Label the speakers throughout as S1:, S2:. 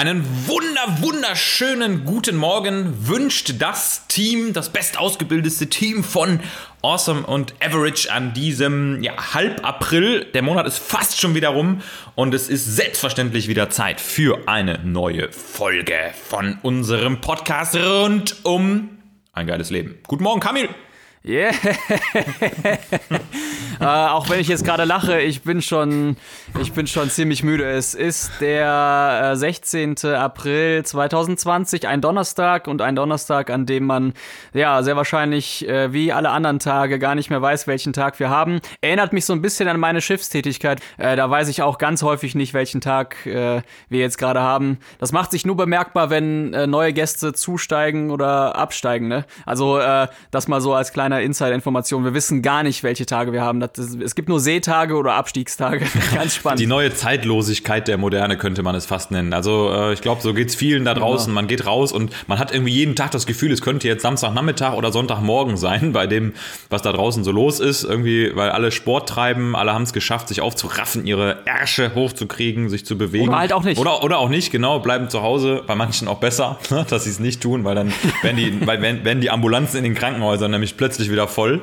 S1: Einen wunder, wunderschönen guten Morgen wünscht das Team, das bestausgebildete Team von Awesome und Average an diesem ja, Halb-April. Der Monat ist fast schon wieder rum und es ist selbstverständlich wieder Zeit für eine neue Folge von unserem Podcast rund um ein geiles Leben. Guten Morgen, Kamil!
S2: Yeah. äh, auch wenn ich jetzt gerade lache, ich bin schon, ich bin schon ziemlich müde. Es ist der äh, 16. April 2020, ein Donnerstag und ein Donnerstag, an dem man ja sehr wahrscheinlich äh, wie alle anderen Tage gar nicht mehr weiß, welchen Tag wir haben. Erinnert mich so ein bisschen an meine Schiffstätigkeit. Äh, da weiß ich auch ganz häufig nicht, welchen Tag äh, wir jetzt gerade haben. Das macht sich nur bemerkbar, wenn äh, neue Gäste zusteigen oder absteigen. Ne? Also das mal so als kleiner kleiner Insider-Information. Wir wissen gar nicht, welche Tage wir haben. Das, es gibt nur Seetage oder Abstiegstage. Ganz spannend.
S1: Die neue Zeitlosigkeit der Moderne könnte man es fast nennen. Also äh, ich glaube, so geht es vielen da draußen. Genau. Man geht raus und man hat irgendwie jeden Tag das Gefühl, es könnte jetzt Samstagnachmittag oder Sonntagmorgen sein, bei dem, was da draußen so los ist. Irgendwie, weil alle Sport treiben, alle haben es geschafft, sich aufzuraffen, ihre Ärsche hochzukriegen, sich zu bewegen.
S2: Oder halt auch nicht.
S1: Oder, oder auch nicht, genau, bleiben zu Hause. Bei manchen auch besser, dass sie es nicht tun, weil dann werden die, weil wenn die Ambulanzen in den Krankenhäusern nämlich plötzlich plötzlich wieder voll.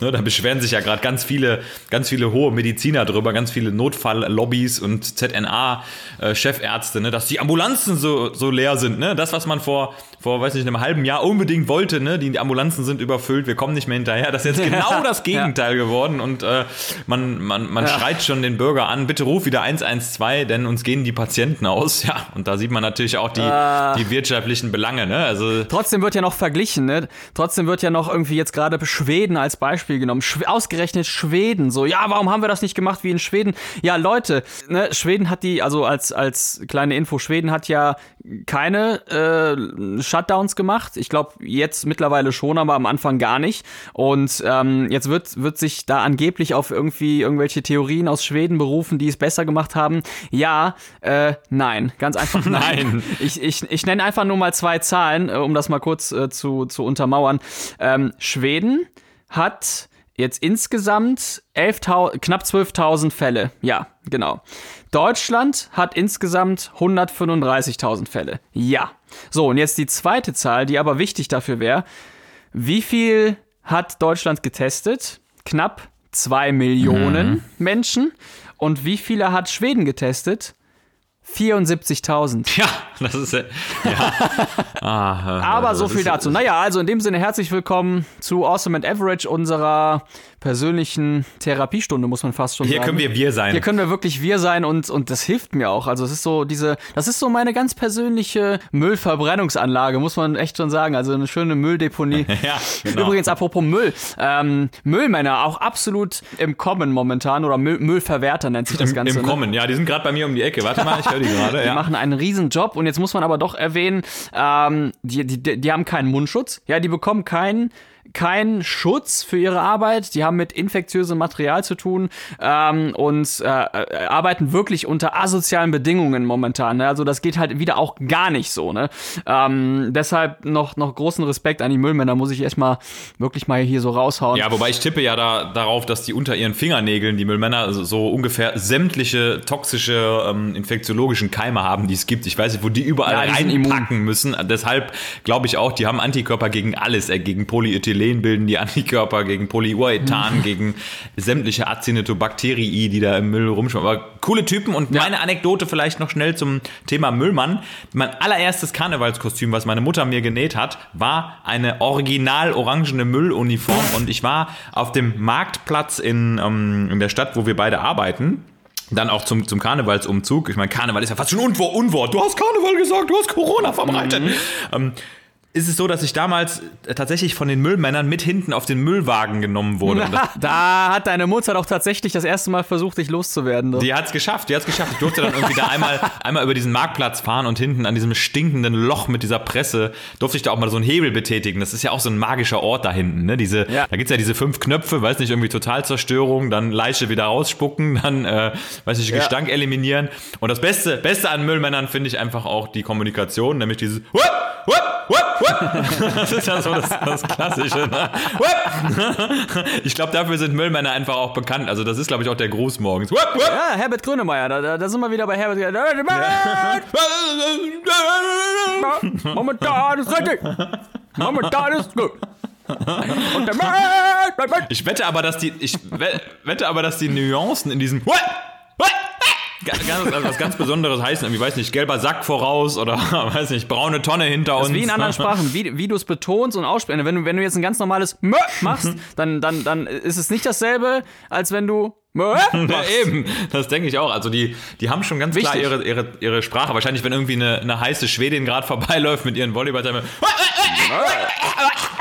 S1: Ne, da beschweren sich ja gerade ganz viele, ganz viele hohe Mediziner drüber, ganz viele Notfalllobbys und ZNA-Chefärzte, ne, dass die Ambulanzen so, so leer sind. Ne? Das, was man vor, vor, weiß nicht, einem halben Jahr unbedingt wollte, ne? die Ambulanzen sind überfüllt, wir kommen nicht mehr hinterher. Das ist jetzt genau das Gegenteil geworden und äh, man, man, man schreit schon den Bürger an, bitte ruf wieder 112, denn uns gehen die Patienten aus. Ja, und da sieht man natürlich auch die, äh. die wirtschaftlichen Belange. Ne?
S2: Also, Trotzdem wird ja noch verglichen, ne? Trotzdem wird ja noch irgendwie jetzt gerade gerade Schweden als Beispiel genommen. Schw ausgerechnet Schweden. So, ja, warum haben wir das nicht gemacht wie in Schweden? Ja, Leute, ne, Schweden hat die, also als, als kleine Info, Schweden hat ja keine äh, Shutdowns gemacht. Ich glaube, jetzt mittlerweile schon, aber am Anfang gar nicht. Und ähm, jetzt wird, wird sich da angeblich auf irgendwie irgendwelche Theorien aus Schweden berufen, die es besser gemacht haben. Ja, äh, nein, ganz einfach nein. nein. Ich, ich, ich nenne einfach nur mal zwei Zahlen, äh, um das mal kurz äh, zu, zu untermauern. Ähm, Schweden Schweden hat jetzt insgesamt 11 knapp 12.000 Fälle. Ja, genau. Deutschland hat insgesamt 135.000 Fälle. Ja. So, und jetzt die zweite Zahl, die aber wichtig dafür wäre. Wie viel hat Deutschland getestet? Knapp 2 Millionen mhm. Menschen. Und wie viele hat Schweden getestet? 74.000.
S1: Ja, das ist ja.
S2: ah, Aber so viel dazu. Naja, also in dem Sinne herzlich willkommen zu Awesome and Average, unserer persönlichen Therapiestunde, muss man fast schon
S1: Hier
S2: sagen.
S1: Hier können wir wir sein.
S2: Hier können wir wirklich wir sein und, und das hilft mir auch. Also es ist so diese, das ist so meine ganz persönliche Müllverbrennungsanlage, muss man echt schon sagen. Also eine schöne Mülldeponie. ja, genau. Übrigens, apropos Müll. Ähm, Müllmänner, auch absolut im Kommen momentan oder Müll, Müllverwerter nennt sich das
S1: Im,
S2: Ganze.
S1: Im ne? Kommen, ja, die sind gerade bei mir um die Ecke. Warte mal, ich höre die gerade.
S2: Die machen einen riesen Job und jetzt muss man aber doch erwähnen, ähm, die, die, die haben keinen Mundschutz. Ja, die bekommen keinen keinen Schutz für ihre Arbeit. Die haben mit infektiösem Material zu tun ähm, und äh, äh, arbeiten wirklich unter asozialen Bedingungen momentan. Ne? Also das geht halt wieder auch gar nicht so. Ne? Ähm, deshalb noch, noch großen Respekt an die Müllmänner, muss ich erstmal wirklich mal hier so raushauen.
S1: Ja, wobei ich tippe ja da, darauf, dass die unter ihren Fingernägeln, die Müllmänner, also so ungefähr sämtliche toxische ähm, infektiologischen Keime haben, die es gibt. Ich weiß nicht, wo die überall ja, die reinpacken müssen. Deshalb glaube ich auch, die haben Antikörper gegen alles, äh, gegen Polyethylen Polyethylen bilden die Antikörper gegen Polyurethan, gegen sämtliche Acinetobacterii, die da im Müll rumschwimmen. Aber coole Typen und ja. meine Anekdote vielleicht noch schnell zum Thema Müllmann. Mein allererstes Karnevalskostüm, was meine Mutter mir genäht hat, war eine original orangene Mülluniform und ich war auf dem Marktplatz in, ähm, in der Stadt, wo wir beide arbeiten dann auch zum, zum Karnevalsumzug. Ich meine, Karneval ist ja fast schon Unwort. Unwort. Du hast Karneval gesagt, du hast Corona verbreitet. Mhm. Ähm, ist es so, dass ich damals äh, tatsächlich von den Müllmännern mit hinten auf den Müllwagen genommen wurde.
S2: da hat deine Mutter doch tatsächlich das erste Mal versucht, dich loszuwerden. Doch.
S1: Die hat es geschafft, die hat es geschafft. Ich durfte dann irgendwie da einmal, einmal über diesen Marktplatz fahren und hinten an diesem stinkenden Loch mit dieser Presse durfte ich da auch mal so einen Hebel betätigen. Das ist ja auch so ein magischer Ort da hinten. Ne? Diese, ja. Da gibt es ja diese fünf Knöpfe, weiß nicht, irgendwie Totalzerstörung, dann Leiche wieder rausspucken, dann, äh, weiß nicht, Gestank ja. eliminieren. Und das Beste, Beste an Müllmännern finde ich einfach auch die Kommunikation, nämlich dieses Hup, Hup, Hup, Das ist ja so das, das Klassische. Ne? Ich glaube, dafür sind Müllmänner einfach auch bekannt. Also das ist, glaube ich, auch der Gruß morgens.
S2: Ja, Herbert Grönemeyer, da, da, da sind wir wieder bei Herbert. Momentan ist richtig. Momentan ist gut.
S1: Ich wette aber, dass die, ich wette aber, dass die Nuancen in diesem ganz, also was ganz Besonderes heißen. Ich weiß nicht, gelber Sack voraus oder weiß nicht, braune Tonne hinter
S2: das
S1: uns.
S2: Wie in anderen Sprachen, wie, wie du es betonst und aussprichst. Wenn du, wenn du jetzt ein ganz normales Mö machst, dann, dann, dann ist es nicht dasselbe, als wenn du
S1: machst. Eben, das denke ich auch. Also die, die haben schon ganz Wichtig. klar ihre, ihre, ihre Sprache. Wahrscheinlich, wenn irgendwie eine, eine heiße Schwedin gerade vorbeiläuft mit ihren volleyball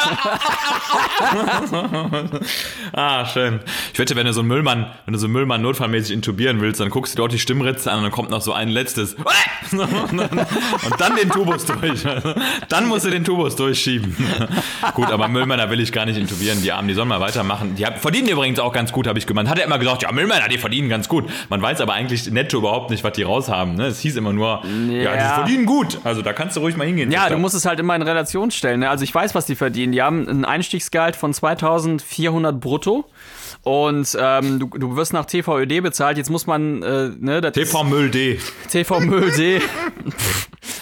S1: ah, schön. Ich wette, wenn du so einen Müllmann, wenn du so einen Müllmann notfallmäßig intubieren willst, dann guckst du dort die Stimmritze an und dann kommt noch so ein letztes. und dann den Tubus durch. Dann musst du den Tubus durchschieben. gut, aber Müllmänner will ich gar nicht intubieren. Die Armen, die sollen mal weitermachen. Die verdienen übrigens auch ganz gut, habe ich gemeint. Hat er immer gesagt, ja, Müllmänner, die verdienen ganz gut. Man weiß aber eigentlich netto überhaupt nicht, was die raushaben. Ne? Es hieß immer nur, ja. ja, die verdienen gut. Also da kannst du ruhig mal hingehen.
S2: Ja, du musst es halt immer in Relation stellen. Ne? Also ich weiß, was die verdienen. Die haben ein Einstiegsgehalt von 2400 brutto. Und ähm, du, du wirst nach TVÖD bezahlt. Jetzt muss man, äh, ne,
S1: TV Müll D.
S2: TV Müll D.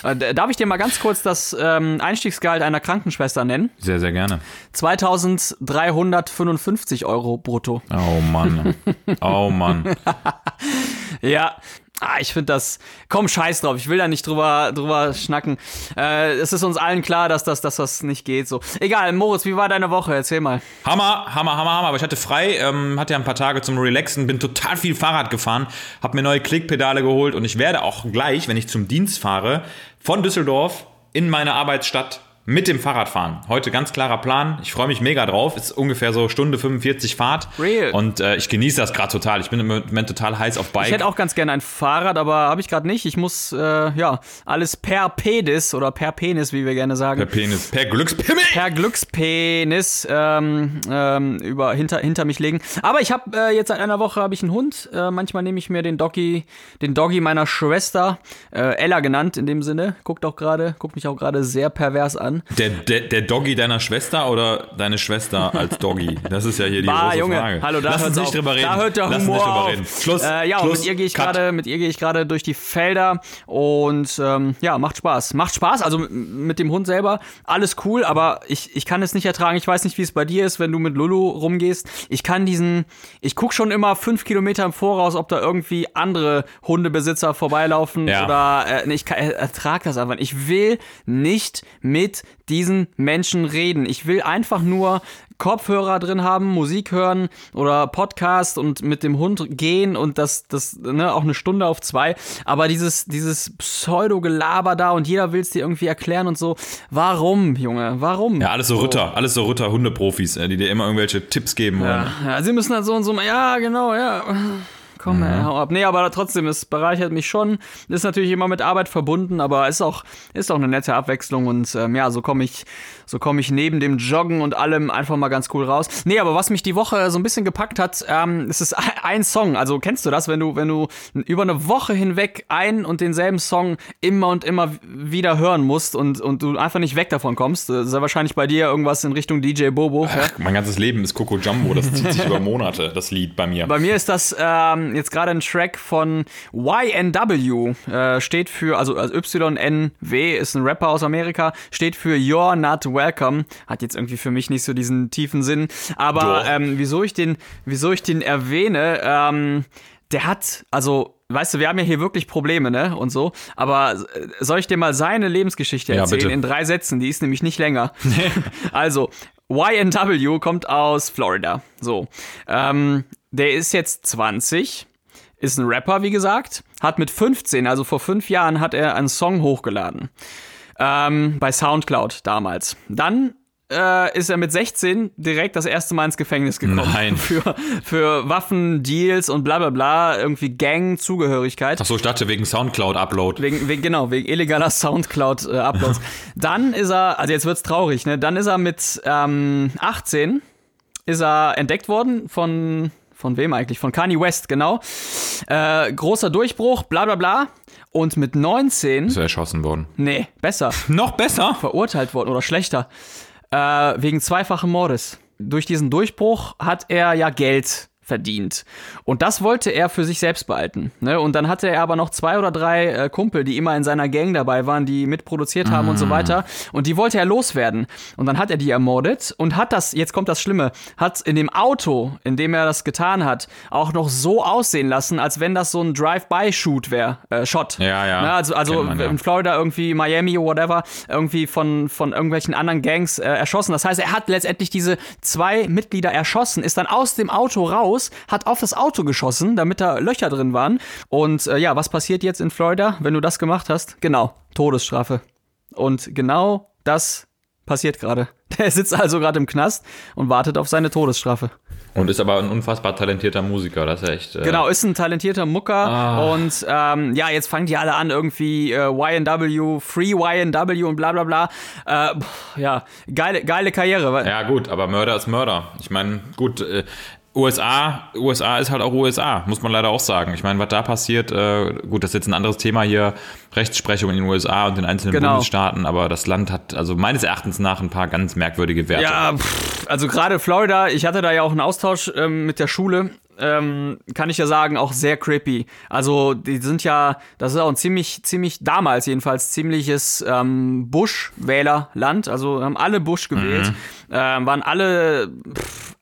S2: Äh, darf ich dir mal ganz kurz das ähm, Einstiegsgehalt einer Krankenschwester nennen?
S1: Sehr, sehr gerne.
S2: 2355 Euro brutto.
S1: Oh Mann. Oh Mann.
S2: ja, Ah, ich finde das. Komm, scheiß drauf. Ich will da nicht drüber, drüber schnacken. Äh, es ist uns allen klar, dass das, dass das nicht geht. So. Egal, Moritz, wie war deine Woche? Erzähl mal.
S1: Hammer, Hammer, Hammer, Hammer. Aber ich hatte frei, ähm, hatte ja ein paar Tage zum Relaxen, bin total viel Fahrrad gefahren, hab mir neue Klickpedale geholt und ich werde auch gleich, wenn ich zum Dienst fahre, von Düsseldorf in meine Arbeitsstadt mit dem Fahrrad fahren. Heute ganz klarer Plan. Ich freue mich mega drauf. Ist ungefähr so Stunde 45 Fahrt.
S2: Real.
S1: Und äh, ich genieße das gerade total. Ich bin im Moment total heiß auf Bike.
S2: Ich hätte auch ganz gerne ein Fahrrad, aber habe ich gerade nicht. Ich muss, äh, ja, alles per Pedis oder per Penis, wie wir gerne sagen.
S1: Per Penis. Per Glückspimmel.
S2: Per Glückspenis ähm, ähm, über, hinter, hinter mich legen. Aber ich habe äh, jetzt seit einer Woche habe ich einen Hund. Äh, manchmal nehme ich mir den Doggy, den Doggy meiner Schwester, äh, Ella genannt in dem Sinne. Guckt auch gerade, guckt mich auch gerade sehr pervers an an.
S1: Der, der, der Doggy deiner Schwester oder deine Schwester als Doggy? Das ist ja hier die bah, große
S2: Junge.
S1: Frage.
S2: Hallo, da
S1: Lass uns
S2: nicht
S1: drüber reden.
S2: Da hört der
S1: Lass
S2: Humor
S1: nicht drüber reden. Schluss.
S2: Äh, ja,
S1: Schluss,
S2: und mit ihr gehe ich gerade, mit ihr gehe ich gerade durch die Felder und ähm, ja, macht Spaß. Macht Spaß. Also mit dem Hund selber alles cool, aber ich, ich kann es nicht ertragen. Ich weiß nicht, wie es bei dir ist, wenn du mit Lulu rumgehst. Ich kann diesen, ich gucke schon immer fünf Kilometer im Voraus, ob da irgendwie andere Hundebesitzer vorbeilaufen ja. oder äh, ich kann, ertrag das einfach. Ich will nicht mit diesen Menschen reden. Ich will einfach nur Kopfhörer drin haben, Musik hören oder Podcast und mit dem Hund gehen und das, das, ne, auch eine Stunde auf zwei. Aber dieses, dieses Pseudo-Gelaber da und jeder will es dir irgendwie erklären und so. Warum, Junge? Warum?
S1: Ja, alles so, so. Ritter, alles so Ritter-Hundeprofis, äh, die dir immer irgendwelche Tipps geben.
S2: Ja, ja, sie müssen halt so und so, ja, genau, ja komm, mhm. ey, hau ab. Nee, aber trotzdem, es bereichert mich schon. Ist natürlich immer mit Arbeit verbunden, aber ist auch, ist auch eine nette Abwechslung und ähm, ja, so komme ich, so komme ich neben dem Joggen und allem einfach mal ganz cool raus. Nee, aber was mich die Woche so ein bisschen gepackt hat, ähm, es ist ein Song. Also kennst du das, wenn du, wenn du über eine Woche hinweg einen und denselben Song immer und immer wieder hören musst und, und du einfach nicht weg davon kommst? Das ist ja wahrscheinlich bei dir irgendwas in Richtung DJ Bobo.
S1: Ach, ja? Mein ganzes Leben ist Coco Jumbo, das zieht sich über Monate, das Lied bei mir.
S2: Bei mir ist das ähm, jetzt gerade ein Track von YNW, äh, steht für, also, also YNW ist ein Rapper aus Amerika, steht für You're Not Welcome. Hat jetzt irgendwie für mich nicht so diesen tiefen Sinn. Aber ähm, wieso ich den, wieso ich den erwähne, ähm, der hat, also weißt du, wir haben ja hier wirklich Probleme, ne? Und so. Aber äh, soll ich dir mal seine Lebensgeschichte erzählen? Ja, in drei Sätzen, die ist nämlich nicht länger. also, YNW kommt aus Florida. So. Ähm, der ist jetzt 20, ist ein Rapper, wie gesagt, hat mit 15, also vor fünf Jahren, hat er einen Song hochgeladen. Ähm, bei Soundcloud damals. Dann äh, ist er mit 16 direkt das erste Mal ins Gefängnis gekommen.
S1: Nein.
S2: Für, für Waffen, Deals und bla bla bla, irgendwie Gang-Zugehörigkeit.
S1: Achso, ich dachte wegen Soundcloud-Upload.
S2: Wegen, wegen, genau, wegen illegaler Soundcloud-Uploads. Äh, Dann ist er, also jetzt wird's traurig, ne? Dann ist er mit ähm, 18 ist er entdeckt worden von Von wem eigentlich? Von Kanye West, genau. Äh, großer Durchbruch, bla bla bla. Und mit 19.
S1: Ist er erschossen worden?
S2: Nee, besser.
S1: Noch besser?
S2: Verurteilt worden oder schlechter. Äh, wegen zweifachen Mordes. Durch diesen Durchbruch hat er ja Geld verdient. Und das wollte er für sich selbst behalten. Ne? Und dann hatte er aber noch zwei oder drei äh, Kumpel, die immer in seiner Gang dabei waren, die mitproduziert haben mm. und so mm. weiter. Und die wollte er loswerden. Und dann hat er die ermordet und hat das, jetzt kommt das Schlimme, hat in dem Auto, in dem er das getan hat, auch noch so aussehen lassen, als wenn das so ein Drive-by-Shoot wäre, äh, Shot.
S1: Ja, ja.
S2: Ne? Also, also man, ja. in Florida irgendwie, Miami, whatever, irgendwie von, von irgendwelchen anderen Gangs äh, erschossen. Das heißt, er hat letztendlich diese zwei Mitglieder erschossen, ist dann aus dem Auto raus raus, hat auf das Auto geschossen, damit da Löcher drin waren. Und äh, ja, was passiert jetzt in Florida, wenn du das gemacht hast? Genau, Todesstrafe. Und genau das passiert gerade. Der sitzt also gerade im Knast und wartet auf seine Todesstrafe.
S1: Und ist aber ein unfassbar talentierter Musiker, das ist echt.
S2: Äh genau, ist ein talentierter Mucker. Ah. Und ähm, ja, jetzt fangen die alle an, irgendwie äh, YNW, Free YNW und bla bla bla. Äh, ja, geile, geile Karriere.
S1: Ja, gut, aber Mörder ist Mörder. Ich meine, gut, äh, USA, USA ist halt auch USA, muss man leider auch sagen. Ich meine, was da passiert, äh, gut, das ist jetzt ein anderes Thema hier, Rechtsprechung in den USA und den einzelnen genau. Bundesstaaten, aber das Land hat also meines Erachtens nach ein paar ganz merkwürdige Werte.
S2: Ja, pff, also gerade Florida, ich hatte da ja auch einen Austausch ähm, mit der Schule, ähm, kann ich ja sagen, auch sehr creepy. Also die sind ja, das ist auch ein ziemlich, ziemlich, damals jedenfalls, ziemliches ähm, Bush-Wählerland. Also haben alle Bush gewählt, mhm. ähm, waren alle,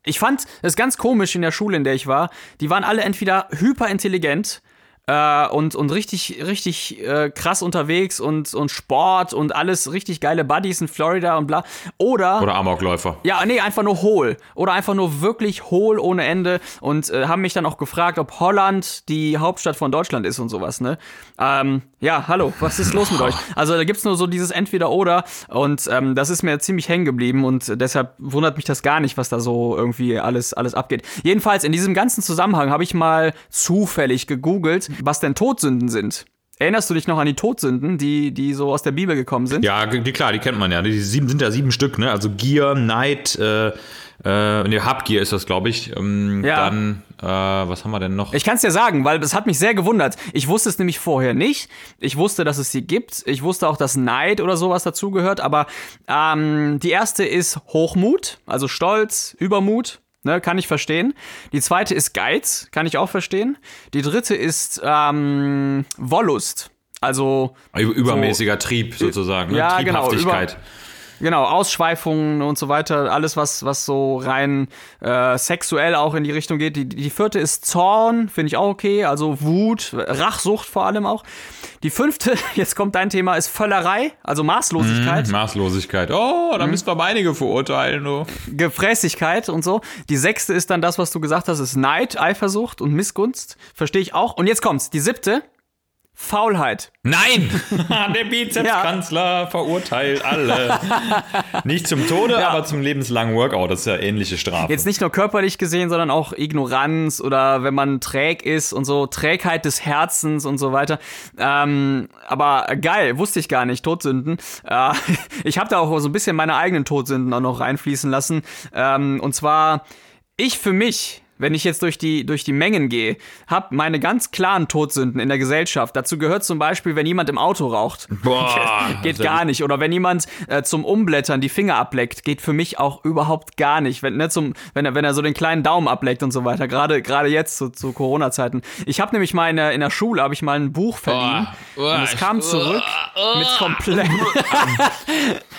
S2: ich fand es ganz komisch in der Schule, in der ich war, die waren alle entweder hyperintelligent, äh, und, und richtig, richtig äh, krass unterwegs und, und Sport und alles richtig geile Buddies in Florida und bla. Oder.
S1: Oder Amokläufer.
S2: Ja, nee, einfach nur hohl. Oder einfach nur wirklich hohl ohne Ende und äh, haben mich dann auch gefragt, ob Holland die Hauptstadt von Deutschland ist und sowas, ne? Ähm, ja, hallo, was ist los mit euch? Also da gibt's nur so dieses Entweder-Oder und ähm, das ist mir ziemlich hängen geblieben und deshalb wundert mich das gar nicht, was da so irgendwie alles, alles abgeht. Jedenfalls, in diesem ganzen Zusammenhang habe ich mal zufällig gegoogelt, was denn Todsünden sind. Erinnerst du dich noch an die Todsünden, die, die so aus der Bibel gekommen sind?
S1: Ja, die, klar, die kennt man ja. Die sieben sind ja sieben Stück, ne? Also Gier, Neid, äh, äh, ne, Habgier ist das, glaube ich. Ähm, ja. Dann, äh, was haben wir denn noch?
S2: Ich kann es dir sagen, weil das hat mich sehr gewundert. Ich wusste es nämlich vorher nicht. Ich wusste, dass es sie gibt. Ich wusste auch, dass Neid oder sowas dazugehört. Aber ähm, die erste ist Hochmut, also Stolz, Übermut. Ne, kann ich verstehen. Die zweite ist Geiz, kann ich auch verstehen. Die dritte ist ähm, Wollust. Also
S1: übermäßiger so, Trieb sozusagen, ne?
S2: ja, Genau, über, Genau, Ausschweifungen und so weiter, alles, was, was so rein äh, sexuell auch in die Richtung geht. Die, die vierte ist Zorn, finde ich auch okay, also Wut, Rachsucht vor allem auch. Die fünfte, jetzt kommt dein Thema, ist Völlerei, also Maßlosigkeit.
S1: Mm, Maßlosigkeit. Oh, da mm. müssen wir einige verurteilen, du.
S2: Gefräßigkeit und so. Die sechste ist dann das, was du gesagt hast, ist Neid, Eifersucht und Missgunst. Verstehe ich auch. Und jetzt kommt's, die siebte, Faulheit.
S1: Nein! Der Bizepskanzler ja. verurteilt alle. nicht zum Tode, ja. aber zum lebenslangen Workout. Das ist ja ähnliche Strafe.
S2: Jetzt nicht nur körperlich gesehen, sondern auch Ignoranz oder wenn man träg ist und so, Trägheit des Herzens und so weiter. Ähm, aber geil, wusste ich gar nicht, Todsünden. Äh, ich habe da auch so ein bisschen meine eigenen Todsünden auch noch reinfließen lassen. Ähm, und zwar, ich für mich wenn ich jetzt durch die, durch die Mengen gehe, habe meine ganz klaren Todsünden in der Gesellschaft. Dazu gehört zum Beispiel, wenn jemand im Auto raucht. Boah, geht gar nicht. Oder wenn jemand äh, zum Umblättern die Finger ableckt, geht für mich auch überhaupt gar nicht. Wenn, ne, zum, wenn, er, wenn er so den kleinen Daumen ableckt und so weiter. Gerade gerade jetzt zu, zu Corona-Zeiten. Ich habe nämlich mal in der, in der Schule habe ich mal ein Buch verliehen. Oh, oh, und es kam zurück oh, mit komplett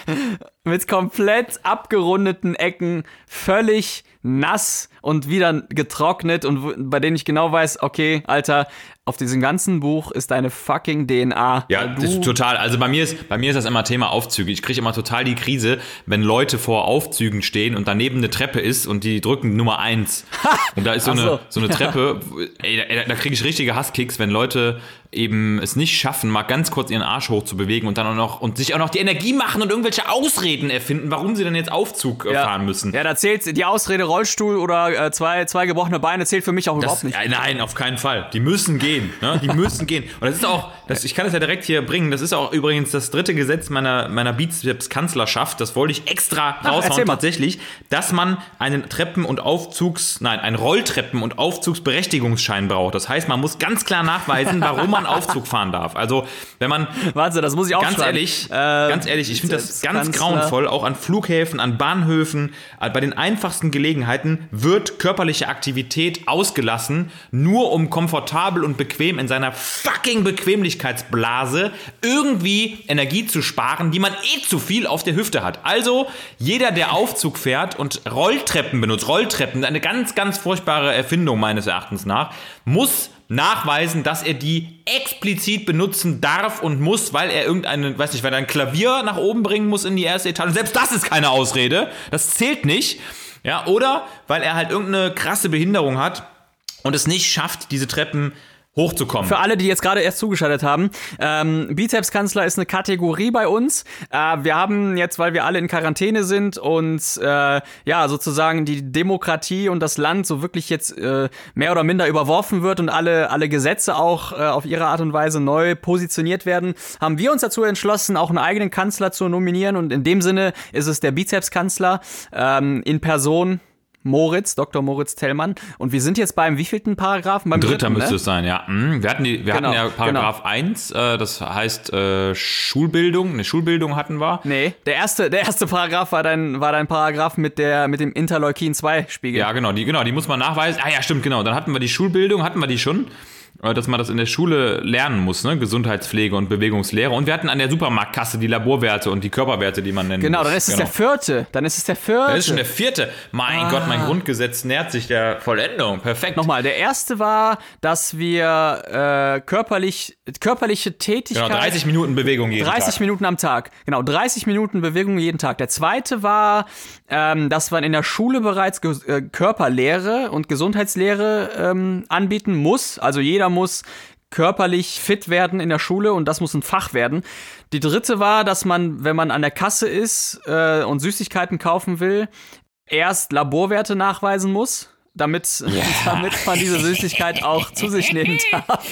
S2: mit komplett abgerundeten Ecken, völlig nass und wieder getrocknet und bei denen ich genau weiß, okay, Alter, auf diesem ganzen Buch ist deine fucking DNA.
S1: Ja, total. Also bei mir ist, bei mir ist das immer Thema Aufzüge. Ich kriege immer total die Krise, wenn Leute vor Aufzügen stehen und daneben eine Treppe ist und die drücken Nummer eins. und da ist so, eine, so eine Treppe, ey, da, da kriege ich richtige Hasskicks, wenn Leute eben es nicht schaffen, mal ganz kurz ihren Arsch hoch zu bewegen und dann auch noch und sich auch noch die Energie machen und irgendwelche Ausreden erfinden, warum sie denn jetzt Aufzug äh,
S2: ja.
S1: fahren müssen.
S2: Ja, da zählt die Ausrede Rollstuhl oder äh, zwei, zwei gebrochene Beine zählt für mich auch
S1: das,
S2: überhaupt nicht.
S1: nein, auf keinen Fall. Die müssen gehen. Ne? Die müssen gehen. Und das ist auch, das, ich kann das ja direkt hier bringen, das ist auch übrigens das dritte Gesetz meiner, meiner Bizeps-Kanzlerschaft. Das wollte ich extra raushauen tatsächlich, dass man einen Treppen- und Aufzugs, nein, einen Rolltreppen- und Aufzugsberechtigungsschein braucht. Das heißt, man muss ganz klar nachweisen, warum man Aufzug fahren darf. Also, wenn man.
S2: Warte, das muss ich auch
S1: Ganz ehrlich, äh, ganz ehrlich, ich finde das ganz grauenvoll, auch an Flughäfen, an Bahnhöfen, äh, bei den einfachsten Gelegenheiten wird körperliche Aktivität ausgelassen, nur um komfortabel und bequem in seiner fucking Bequemlichkeitsblase irgendwie Energie zu sparen, die man eh zu viel auf der Hüfte hat. Also, jeder, der Aufzug fährt und Rolltreppen benutzt, Rolltreppen, eine ganz, ganz furchtbare Erfindung meines Erachtens nach, muss nachweisen, dass er die explizit benutzen darf und muss, weil er irgendeinen, weiß nicht, weil er ein Klavier nach oben bringen muss in die erste Etage. selbst das ist keine Ausrede. Das zählt nicht. Ja, oder weil er halt irgendeine krasse Behinderung hat und es nicht schafft, diese Treppen hochzukommen.
S2: Für alle, die jetzt gerade erst zugeschaltet haben, ähm, Bizepskanzler ist eine Kategorie bei uns. Äh, wir haben jetzt, weil wir alle in Quarantäne sind und äh, ja, sozusagen die Demokratie und das Land so wirklich jetzt äh, mehr oder minder überworfen wird und alle, alle Gesetze auch äh, auf ihre Art und Weise neu positioniert werden, haben wir uns dazu entschlossen, auch einen eigenen Kanzler zu nominieren und in dem Sinne ist es der Bizepskanzler ähm, in Person Moritz, Dr. Moritz Tellmann. Und wir sind jetzt beim wievielten Paragraphen? Beim
S1: Dritter dritten, müsste ne? es sein, ja. Mhm. Wir hatten, die, wir
S2: genau,
S1: hatten ja Paragraph genau. 1, äh, das heißt äh, Schulbildung. Eine Schulbildung hatten wir.
S2: Nee, der erste, der erste Paragraph war dein, war dein Paragraph mit, der, mit dem Interleukin-2-Spiegel.
S1: Ja, genau die, genau, die muss man nachweisen. Ah ja, stimmt, genau. Dann hatten wir die Schulbildung, hatten wir die schon. Äh, dass man das in der Schule lernen muss, ne? Gesundheitspflege und Bewegungslehre. Und wir hatten an der Supermarktkasse die Laborwerte und die Körperwerte, die man nennt.
S2: Genau, dann ist es genau. der vierte. Dann ist es der vierte.
S1: Das ist schon der vierte. Mein ah. Gott, mein Grundgesetz nähert sich der Vollendung. Perfekt.
S2: Nochmal, der erste war, dass wir äh, körperlich, körperliche Tätigkeit.
S1: Genau, 30 Minuten Bewegung jeden
S2: 30 Tag. Minuten am Tag. Genau, 30 Minuten Bewegung jeden Tag. Der zweite war, ähm, dass man in der Schule bereits Ge äh, Körperlehre und Gesundheitslehre ähm, anbieten muss. Also jeder muss körperlich fit werden in der Schule und das muss ein Fach werden. Die dritte war, dass man, wenn man an der Kasse ist äh, und Süßigkeiten kaufen will, erst Laborwerte nachweisen muss damit, yeah. damit man diese Süßigkeit auch zu sich nehmen darf.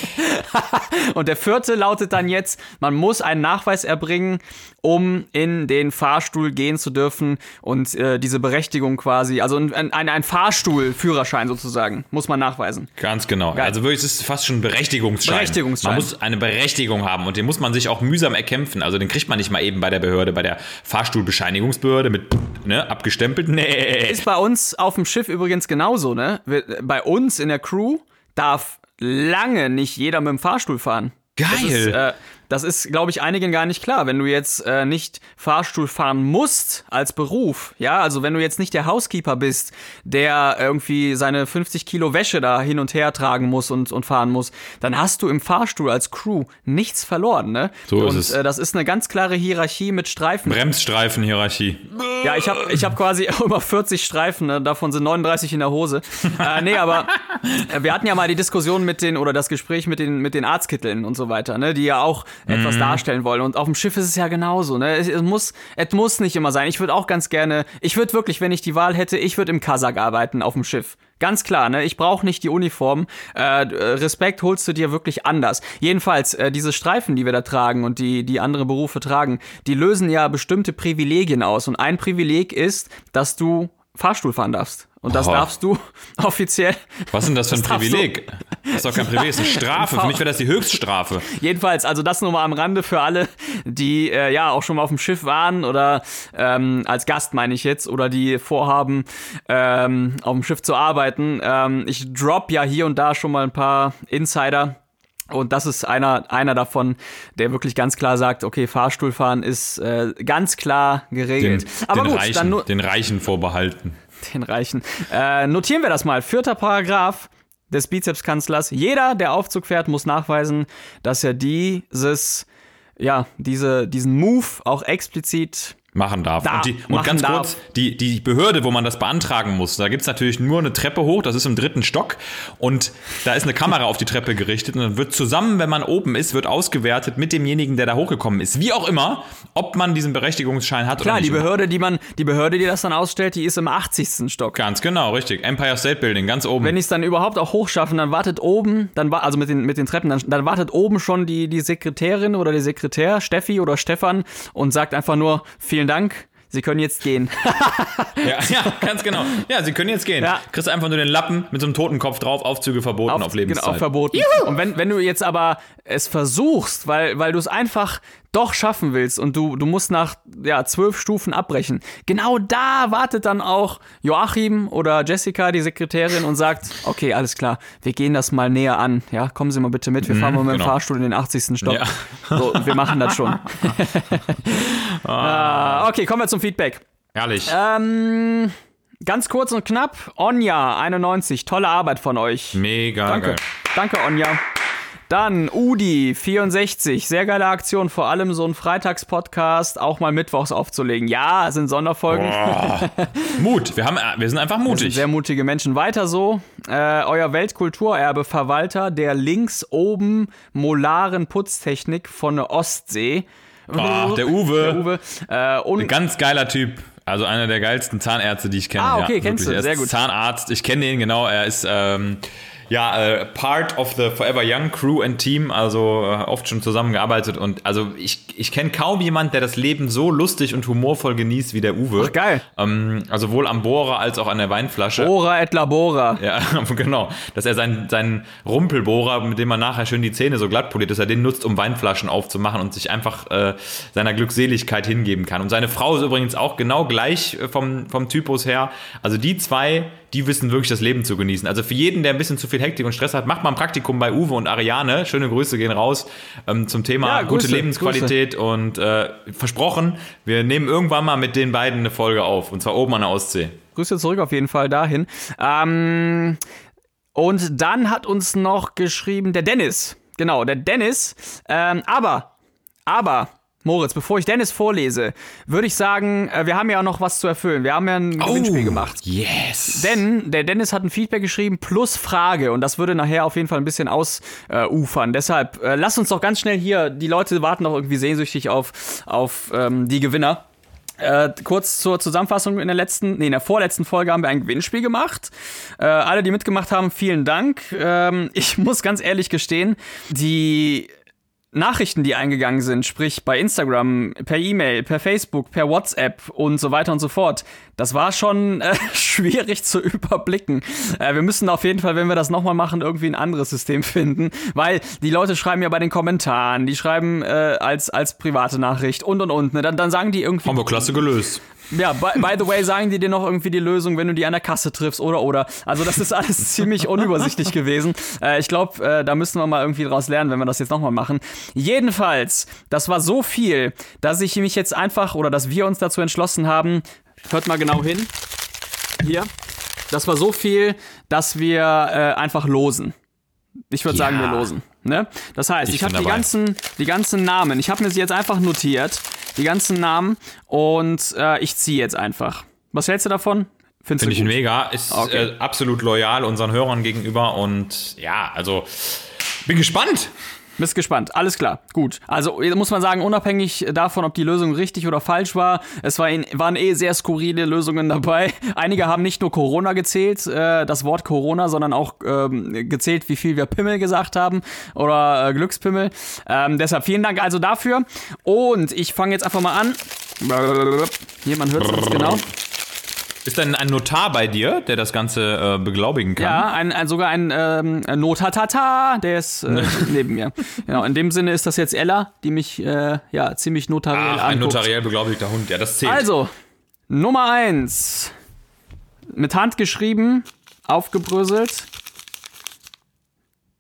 S2: und der vierte lautet dann jetzt, man muss einen Nachweis erbringen, um in den Fahrstuhl gehen zu dürfen und äh, diese Berechtigung quasi, also ein, ein, ein Fahrstuhlführerschein sozusagen, muss man nachweisen.
S1: Ganz genau. Geil. Also wirklich, es ist fast schon ein Berechtigungsschein.
S2: Berechtigungsschein.
S1: Man muss eine Berechtigung haben und den muss man sich auch mühsam erkämpfen. Also den kriegt man nicht mal eben bei der Behörde, bei der Fahrstuhlbescheinigungsbehörde mit ne, abgestempelt. Nee.
S2: Ist bei uns auf dem Schiff übrigens genauso, ne? Bei uns in der Crew darf lange nicht jeder mit dem Fahrstuhl fahren.
S1: Geil. Das ist, äh,
S2: das ist, glaube ich, einigen gar nicht klar. Wenn du jetzt äh, nicht Fahrstuhl fahren musst als Beruf, ja, also wenn du jetzt nicht der Housekeeper bist, der irgendwie seine 50 Kilo Wäsche da hin und her tragen muss und, und fahren muss, dann hast du im Fahrstuhl als Crew nichts verloren, ne?
S1: So
S2: und,
S1: ist es.
S2: Äh, das ist eine ganz klare Hierarchie mit Streifen.
S1: Bremsstreifen-Hierarchie.
S2: Ja, ich habe ich hab quasi immer 40 Streifen, ne? davon sind 39 in der Hose. äh, nee, aber äh, wir hatten ja mal die Diskussion mit den, oder das Gespräch mit den, mit den Arztkitteln und so weiter, ne? Die ja auch etwas mhm. darstellen wollen. Und auf dem Schiff ist es ja genauso. Ne? Es, es muss, es muss nicht immer sein. Ich würde auch ganz gerne, ich würde wirklich, wenn ich die Wahl hätte, ich würde im Kasach arbeiten auf dem Schiff. Ganz klar, ne? Ich brauche nicht die Uniform. Äh, Respekt holst du dir wirklich anders. Jedenfalls, äh, diese Streifen, die wir da tragen und die, die andere Berufe tragen, die lösen ja bestimmte Privilegien aus. Und ein Privileg ist, dass du Fahrstuhl fahren darfst. Und das oh. darfst du offiziell.
S1: Was ist denn das für ein das Privileg? Das ist doch kein Privileg, das ist eine Strafe. Für mich wäre das die Höchststrafe.
S2: Jedenfalls, also das nur mal am Rande für alle, die äh, ja auch schon mal auf dem Schiff waren oder ähm, als Gast meine ich jetzt oder die vorhaben, ähm, auf dem Schiff zu arbeiten. Ähm, ich drop ja hier und da schon mal ein paar Insider. Und das ist einer, einer davon, der wirklich ganz klar sagt, okay, Fahrstuhlfahren ist äh, ganz klar geregelt.
S1: Den, Aber den gut, Reichen, dann nur den Reichen vorbehalten.
S2: Den Reichen. Äh, notieren wir das mal. Vierter Paragraph des Bizepskanzlers. Jeder, der Aufzug fährt, muss nachweisen, dass er dieses, ja, diese, diesen Move auch explizit
S1: machen darf.
S2: Da,
S1: und, die, und ganz
S2: darf.
S1: kurz, die, die Behörde, wo man das beantragen muss, da gibt es natürlich nur eine Treppe hoch, das ist im dritten Stock und da ist eine Kamera auf die Treppe gerichtet und dann wird zusammen, wenn man oben ist, wird ausgewertet mit demjenigen, der da hochgekommen ist. Wie auch immer, ob man diesen Berechtigungsschein hat
S2: Klar,
S1: oder nicht.
S2: die Behörde, die man, die Behörde, die das dann ausstellt, die ist im 80. Stock.
S1: Ganz genau, richtig. Empire State Building, ganz oben.
S2: Wenn ich es dann überhaupt auch hochschaffen, dann wartet oben, dann also mit den, mit den Treppen, dann, dann wartet oben schon die, die Sekretärin oder der Sekretär, Steffi oder Stefan, und sagt einfach nur, vielen Dank, Sie können jetzt gehen.
S1: ja, ja, ganz genau. Ja, sie können jetzt gehen.
S2: Ja.
S1: Kriegst einfach nur den Lappen mit so einem Totenkopf drauf, Aufzüge verboten auf, Lebenszeit.
S2: Genau, verboten. Und wenn, wenn du jetzt aber es versuchst, weil, weil du es einfach doch schaffen willst und du, du musst nach ja, zwölf Stufen abbrechen, genau da wartet dann auch Joachim oder Jessica, die Sekretärin, und sagt, okay, alles klar, wir gehen das mal näher an. Ja, kommen Sie mal bitte mit, wir fahren mal mit dem
S1: genau.
S2: Fahrstuhl in den 80. Stock.
S1: Ja.
S2: So, wir machen das schon. ah, okay, kommen wir zum Feedback.
S1: Herrlich.
S2: Ähm, ganz kurz und knapp, Onja 91, tolle Arbeit von euch.
S1: Mega
S2: Danke.
S1: geil.
S2: Danke, Onja. Dann Udi, 64. Sehr geile Aktion, vor allem so ein Freitagspodcast auch mal mittwochs aufzulegen. Ja, es sind Sonderfolgen.
S1: Mut. Wir, haben, äh, wir sind einfach
S2: Das sind
S1: mutig.
S2: sehr mutige Menschen. Weiter so. Äh, euer Weltkulturerbe-Verwalter der links oben molaren Putztechnik von der Ostsee.
S1: Ah, der Uwe.
S2: Der Uwe. Äh, und
S1: Ganz geiler Typ. Also einer der geilsten Zahnärzte, die ich kenne.
S2: Ah, okay,
S1: ja,
S2: kennst
S1: wirklich.
S2: du. Sehr gut.
S1: Zahnarzt. Ich kenne ihn genau. Er ist ähm, ja äh, part of the Forever Young Crew and Team. Also äh, oft schon zusammengearbeitet. Und also ich, ich kenne kaum jemand, der das Leben so lustig und humorvoll genießt wie der Uwe.
S2: Ach, geil.
S1: Ähm, also sowohl am Bohrer als auch an der Weinflasche.
S2: Ora et Labora.
S1: Ja, genau. Dass er seinen, seinen Rumpelbohrer, mit dem man nachher schön die Zähne so glatt poliert, dass er den nutzt, um Weinflaschen aufzumachen und sich einfach äh, seiner Glückseligkeit hingeben kann. Und seine Frau ist übrigens auch genau gleich äh, vom, vom Typus her. Also die zwei, die wissen wirklich das Leben zu genießen. Also für jeden, der ein bisschen zu viel Hektik und Stress hat, macht mal ein Praktikum bei Uwe und Ariane. Schöne Grüße gehen raus ähm, zum Thema
S2: Ja,
S1: gute
S2: Grüße,
S1: Lebensqualität und äh, versprochen, wir nehmen irgendwann mal mit den beiden eine Folge auf. Und zwar oben an der Ostsee.
S2: Grüße zurück auf jeden Fall dahin. Ähm, und dann hat uns noch geschrieben der Dennis. Genau, der Dennis. Ähm, aber, aber, Moritz, bevor ich Dennis vorlese, würde ich sagen, äh, wir haben ja auch noch was zu erfüllen. Wir haben ja ein Gewinnspiel gemacht.
S1: Yes.
S2: Denn der Dennis hat ein Feedback geschrieben plus Frage und das würde nachher auf jeden Fall ein bisschen ausufern. Deshalb äh, lasst uns doch ganz schnell hier, die Leute warten doch irgendwie sehnsüchtig auf, auf ähm, die Gewinner. Äh, kurz zur Zusammenfassung in der letzten, nee, in der vorletzten Folge haben wir ein Gewinnspiel gemacht. Äh, alle, die mitgemacht haben, vielen Dank. Ähm, ich muss ganz ehrlich gestehen, die Nachrichten, die eingegangen sind, sprich bei Instagram, per E-Mail, per Facebook, per WhatsApp und so weiter und so fort, das war schon äh, schwierig zu überblicken. Äh, wir müssen auf jeden Fall, wenn wir das nochmal machen, irgendwie ein anderes System finden, weil die Leute schreiben ja bei den Kommentaren, die schreiben äh, als, als private Nachricht und und und. Ne? Dann, dann sagen die irgendwie.
S1: Haben wir klasse gelöst.
S2: Ja, by, by the way, sagen die dir noch irgendwie die Lösung, wenn du die an der Kasse triffst oder oder. Also das ist alles ziemlich unübersichtlich gewesen. Äh, ich glaube, äh, da müssen wir mal irgendwie draus lernen, wenn wir das jetzt nochmal machen. Jedenfalls, das war so viel, dass ich mich jetzt einfach oder dass wir uns dazu entschlossen haben, hört mal genau hin, hier, das war so viel, dass wir äh, einfach losen. Ich würde
S1: Ja.
S2: sagen, wir losen. Ne? Das heißt, ich,
S1: Ich
S2: habe die
S1: dabei.
S2: ganzen, die ganzen Namen. Ich habe mir sie jetzt einfach notiert, die ganzen Namen, und äh, ich ziehe jetzt einfach. Was hältst du davon?
S1: Finde ich
S2: gut?
S1: mega. Ist
S2: Okay.
S1: äh, absolut loyal unseren Hörern gegenüber und ja, also bin gespannt.
S2: Bist gespannt. Alles klar. Gut. Also muss man sagen, unabhängig davon, ob die Lösung richtig oder falsch war, es war in, waren eh sehr skurrile Lösungen dabei. Einige haben nicht nur Corona gezählt, äh, das Wort Corona, sondern auch ähm, gezählt, wie viel wir Pimmel gesagt haben oder äh, Glückspimmel. Ähm, deshalb vielen Dank also dafür. Und ich fange jetzt einfach mal an. Hier, man hört es genau.
S1: Ist denn ein Notar bei dir, der das Ganze äh, beglaubigen kann?
S2: Ja, ein, ein, sogar ein ähm, Notatata, der ist äh, neben mir. Genau, in dem Sinne ist das jetzt Ella, die mich äh, ja ziemlich notariell
S1: Ach, ein
S2: anguckt.
S1: notariell beglaubigter Hund. Ja, das zählt.
S2: Also, Nummer eins Mit Hand geschrieben, aufgebröselt.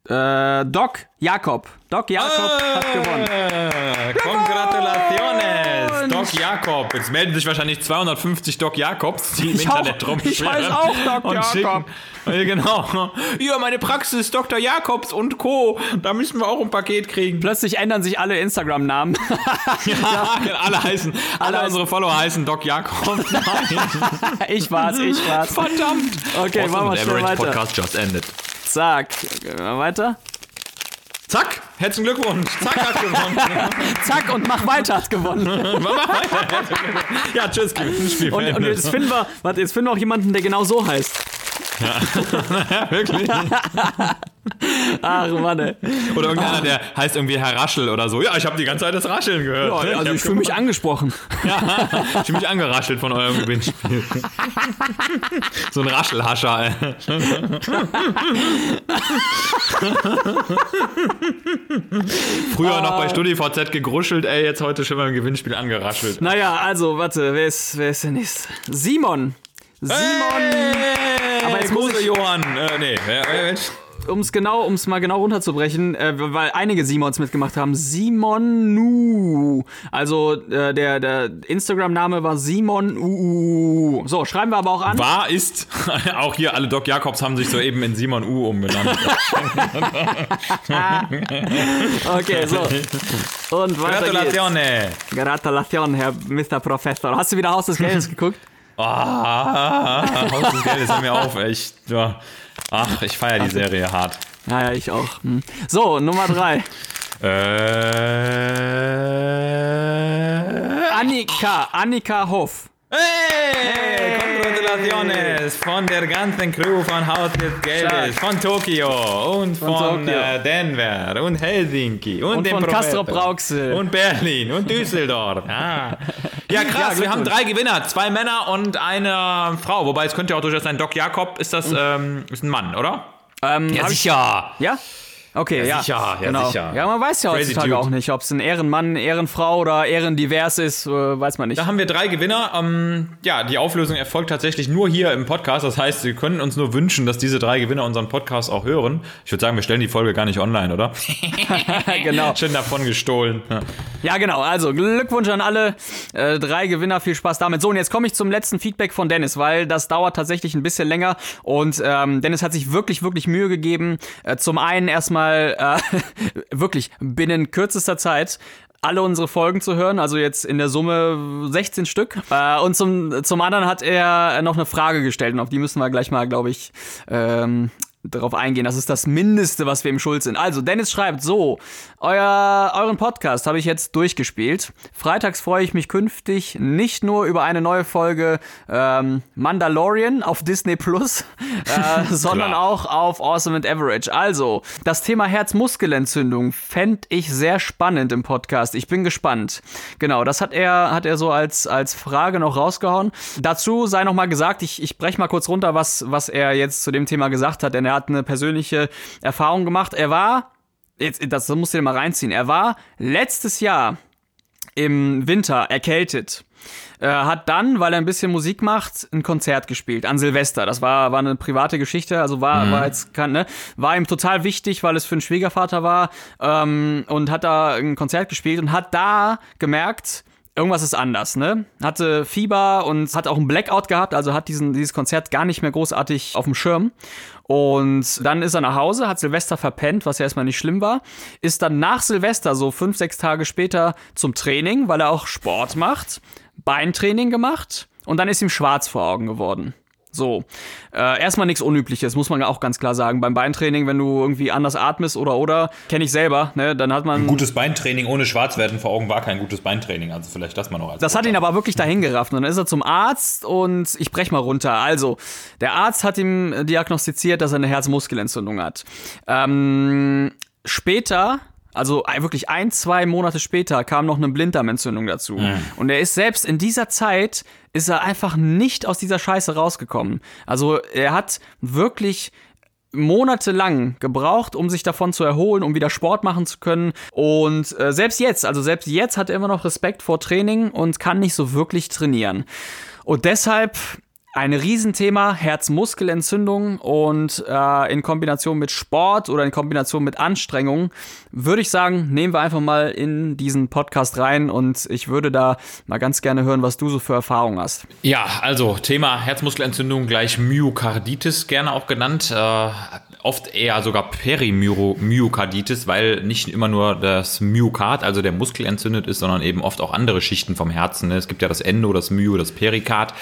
S2: Äh, Doc Jakob. Doc Jakob hat gewonnen.
S1: Äh, Congratulaciones, Doc Jakob. Jetzt melden sich wahrscheinlich 250 Doc Jakobs, die im
S2: Ich
S1: Internet
S2: auch, ich heiße auch Doc Jakob.
S1: schicken. Ja, genau. Ja, meine Praxis, Dr. Jakobs und Co. Da müssen wir auch ein Paket kriegen.
S2: Plötzlich ändern sich alle Instagram-Namen.
S1: Ja, alle heißen, alle
S2: Alle
S1: unsere Follower heißen Doc Jakob.
S2: Ich war's, ich war's.
S1: Verdammt.
S2: Okay, machen wir schnell weiter.
S1: Podcast just ended.
S2: Zack. Gehen wir weiter.
S1: Zack, herzlichen Glückwunsch. Zack, hat gewonnen.
S2: Zack und mach weiter hat gewonnen.
S1: Mach weiter. ja, tschüss, Gewinnspiel.
S2: Und, und jetzt finden wir, warte, jetzt finden wir auch jemanden, der genau so heißt.
S1: Wirklich?
S2: Ach Mann, ey.
S1: Oder irgendeiner, der heißt irgendwie Herr Raschel oder so. Ja, ich habe die ganze Zeit das Rascheln gehört.
S2: Ja, also
S1: hab
S2: ich fühle mich angesprochen.
S1: Ja, ich fühle mich angeraschelt von eurem Gewinnspiel. so ein Raschelhascher, ey. Früher noch bei StudiVZ gegruschelt, ey, jetzt heute schon beim Gewinnspiel angeraschelt.
S2: Naja, also, warte, wer ist, wer ist der nächste? Simon. Simon.
S1: Hey,
S2: Aber jetzt muss ich-
S1: Johann. Äh, nee, äh,
S2: Um es genau, um's mal genau runterzubrechen, äh, weil einige Simons mitgemacht haben. Simon Nu. Also äh, der, der Instagram-Name war Simon U. So, schreiben wir aber auch an.
S1: Wahr ist, auch hier alle Doc Jakobs haben sich soeben in Simon U umbenannt.
S2: Okay, so. Und weiter geht's.
S1: Gratulatione.
S2: Gratulation, Herr Mr. Professor. Hast du wieder Haus des Geldes geguckt?
S1: Ah, Haus des Geldes, hör mir auf, echt. Ja. Ach, ich feiere die Serie hart.
S2: Ja, ja, ich auch. Hm. So, Nummer drei.
S1: Äh,
S2: Annika, Annika Hoff.
S1: Hey, Congratulaciones von der ganzen Crew von Geldes,
S2: Stark.
S1: von Tokio und von,
S2: Tokio.
S1: Äh, Denver und Helsinki und,
S2: Und
S1: dem
S2: von
S1: Professor.
S2: Castrop-Rauxel.
S1: und Berlin und Düsseldorf. Ah. Ja, krass,
S2: Ja,
S1: wir haben drei Gewinner, zwei Männer und eine Frau. Wobei es könnte ja auch durchaus sein, Doc Jakob ist das ähm, ist ein Mann, oder?
S2: Ähm, ich,
S1: sicher.
S2: ja? Okay, ja.
S1: sicher, ja,
S2: genau.
S1: sicher.
S2: Ja, man weiß ja
S1: Crazy
S2: heutzutage
S1: Dude.
S2: auch nicht, ob es ein Ehrenmann, Ehrenfrau oder Ehrendivers ist, äh, weiß man nicht.
S1: Da haben wir drei Gewinner. Ähm, ja, die Auflösung erfolgt tatsächlich nur hier im Podcast. Das heißt, wir können uns nur wünschen, dass diese drei Gewinner unseren Podcast auch hören. Ich würde sagen, wir stellen die Folge gar nicht online, oder?
S2: genau.
S1: Schön davon gestohlen. Ja.
S2: Ja, genau. Also Glückwunsch an alle äh, drei Gewinner. Viel Spaß damit. So, und jetzt komme ich zum letzten Feedback von Dennis, weil das dauert tatsächlich ein bisschen länger. Und ähm, Dennis hat sich wirklich, wirklich Mühe gegeben. Äh, zum einen erstmal äh, wirklich binnen kürzester Zeit alle unsere Folgen zu hören, also jetzt in der Summe 16 Stück. Äh, und zum, zum anderen hat er noch eine Frage gestellt und auf die müssen wir gleich mal, glaube ich, ähm, darauf eingehen. Das ist das Mindeste, was wir im Schuld sind. Also, Dennis schreibt so, euer, euren Podcast habe ich jetzt durchgespielt. Freitags freue ich mich künftig nicht nur über eine neue Folge ähm, Mandalorian auf Disney Plus, äh, sondern auch auf Awesome and Average. Also, das Thema Herzmuskelentzündung fände ich sehr spannend im Podcast. Ich bin gespannt. Genau, das hat er, hat er so als, als Frage noch rausgehauen. Dazu sei noch mal gesagt, ich, ich breche mal kurz runter, was, was er jetzt zu dem Thema gesagt hat, denn er hat eine persönliche Erfahrung gemacht. Er war, jetzt, das musst du dir mal reinziehen, er war letztes Jahr im Winter erkältet. Äh, hat dann, weil er ein bisschen Musik macht, ein Konzert gespielt an Silvester. Das war, war eine private Geschichte, also war, war jetzt kann, ne, war ihm total wichtig, weil es für einen Schwiegervater war ähm, und hat da ein Konzert gespielt und hat da gemerkt, irgendwas ist anders, ne? Hatte Fieber und hat auch einen Blackout gehabt, also hat diesen, dieses Konzert gar nicht mehr großartig auf dem Schirm. Und dann ist er nach Hause, hat Silvester verpennt, was ja erstmal nicht schlimm war, ist dann nach Silvester, so fünf, sechs Tage später, zum Training, weil er auch Sport macht, Beintraining gemacht und dann ist ihm schwarz vor Augen geworden. So, äh, erstmal nichts Unübliches, muss man auch ganz klar sagen. Beim Beintraining, wenn du irgendwie anders atmest oder oder, kenne ich selber, ne, dann hat man.
S1: Gutes Beintraining ohne Schwarzwerden vor Augen war kein gutes Beintraining. Also vielleicht das mal noch als
S2: Das hat ihn aber wirklich dahin gerafft. Und dann ist er zum Arzt und ich brech mal runter. Also, der Arzt hat ihm diagnostiziert, dass er eine Herzmuskelentzündung hat. Ähm, später, also wirklich ein, zwei Monate später, kam noch eine Blinddarmentzündung dazu. Und er ist selbst in dieser Zeit, ist er einfach nicht aus dieser Scheiße rausgekommen. Also, er hat wirklich monatelang gebraucht, um sich davon zu erholen, um wieder Sport machen zu können. Und äh, selbst jetzt, also selbst jetzt hat er immer noch Respekt vor Training und kann nicht so wirklich trainieren. Und deshalb ein Riesenthema, Herzmuskelentzündung und äh, in Kombination mit Sport oder in Kombination mit Anstrengung würde ich sagen, nehmen wir einfach mal in diesen Podcast rein und ich würde da mal ganz gerne hören, was du so für Erfahrungen hast.
S1: Ja, also Thema Herzmuskelentzündung gleich Myokarditis gerne auch genannt. Äh, oft eher sogar Perimyokarditis, weil nicht immer nur das Myokard, also der Muskel entzündet ist, sondern eben oft auch andere Schichten vom Herzen. Es gibt ja das Endo, das Myo, das Perikard.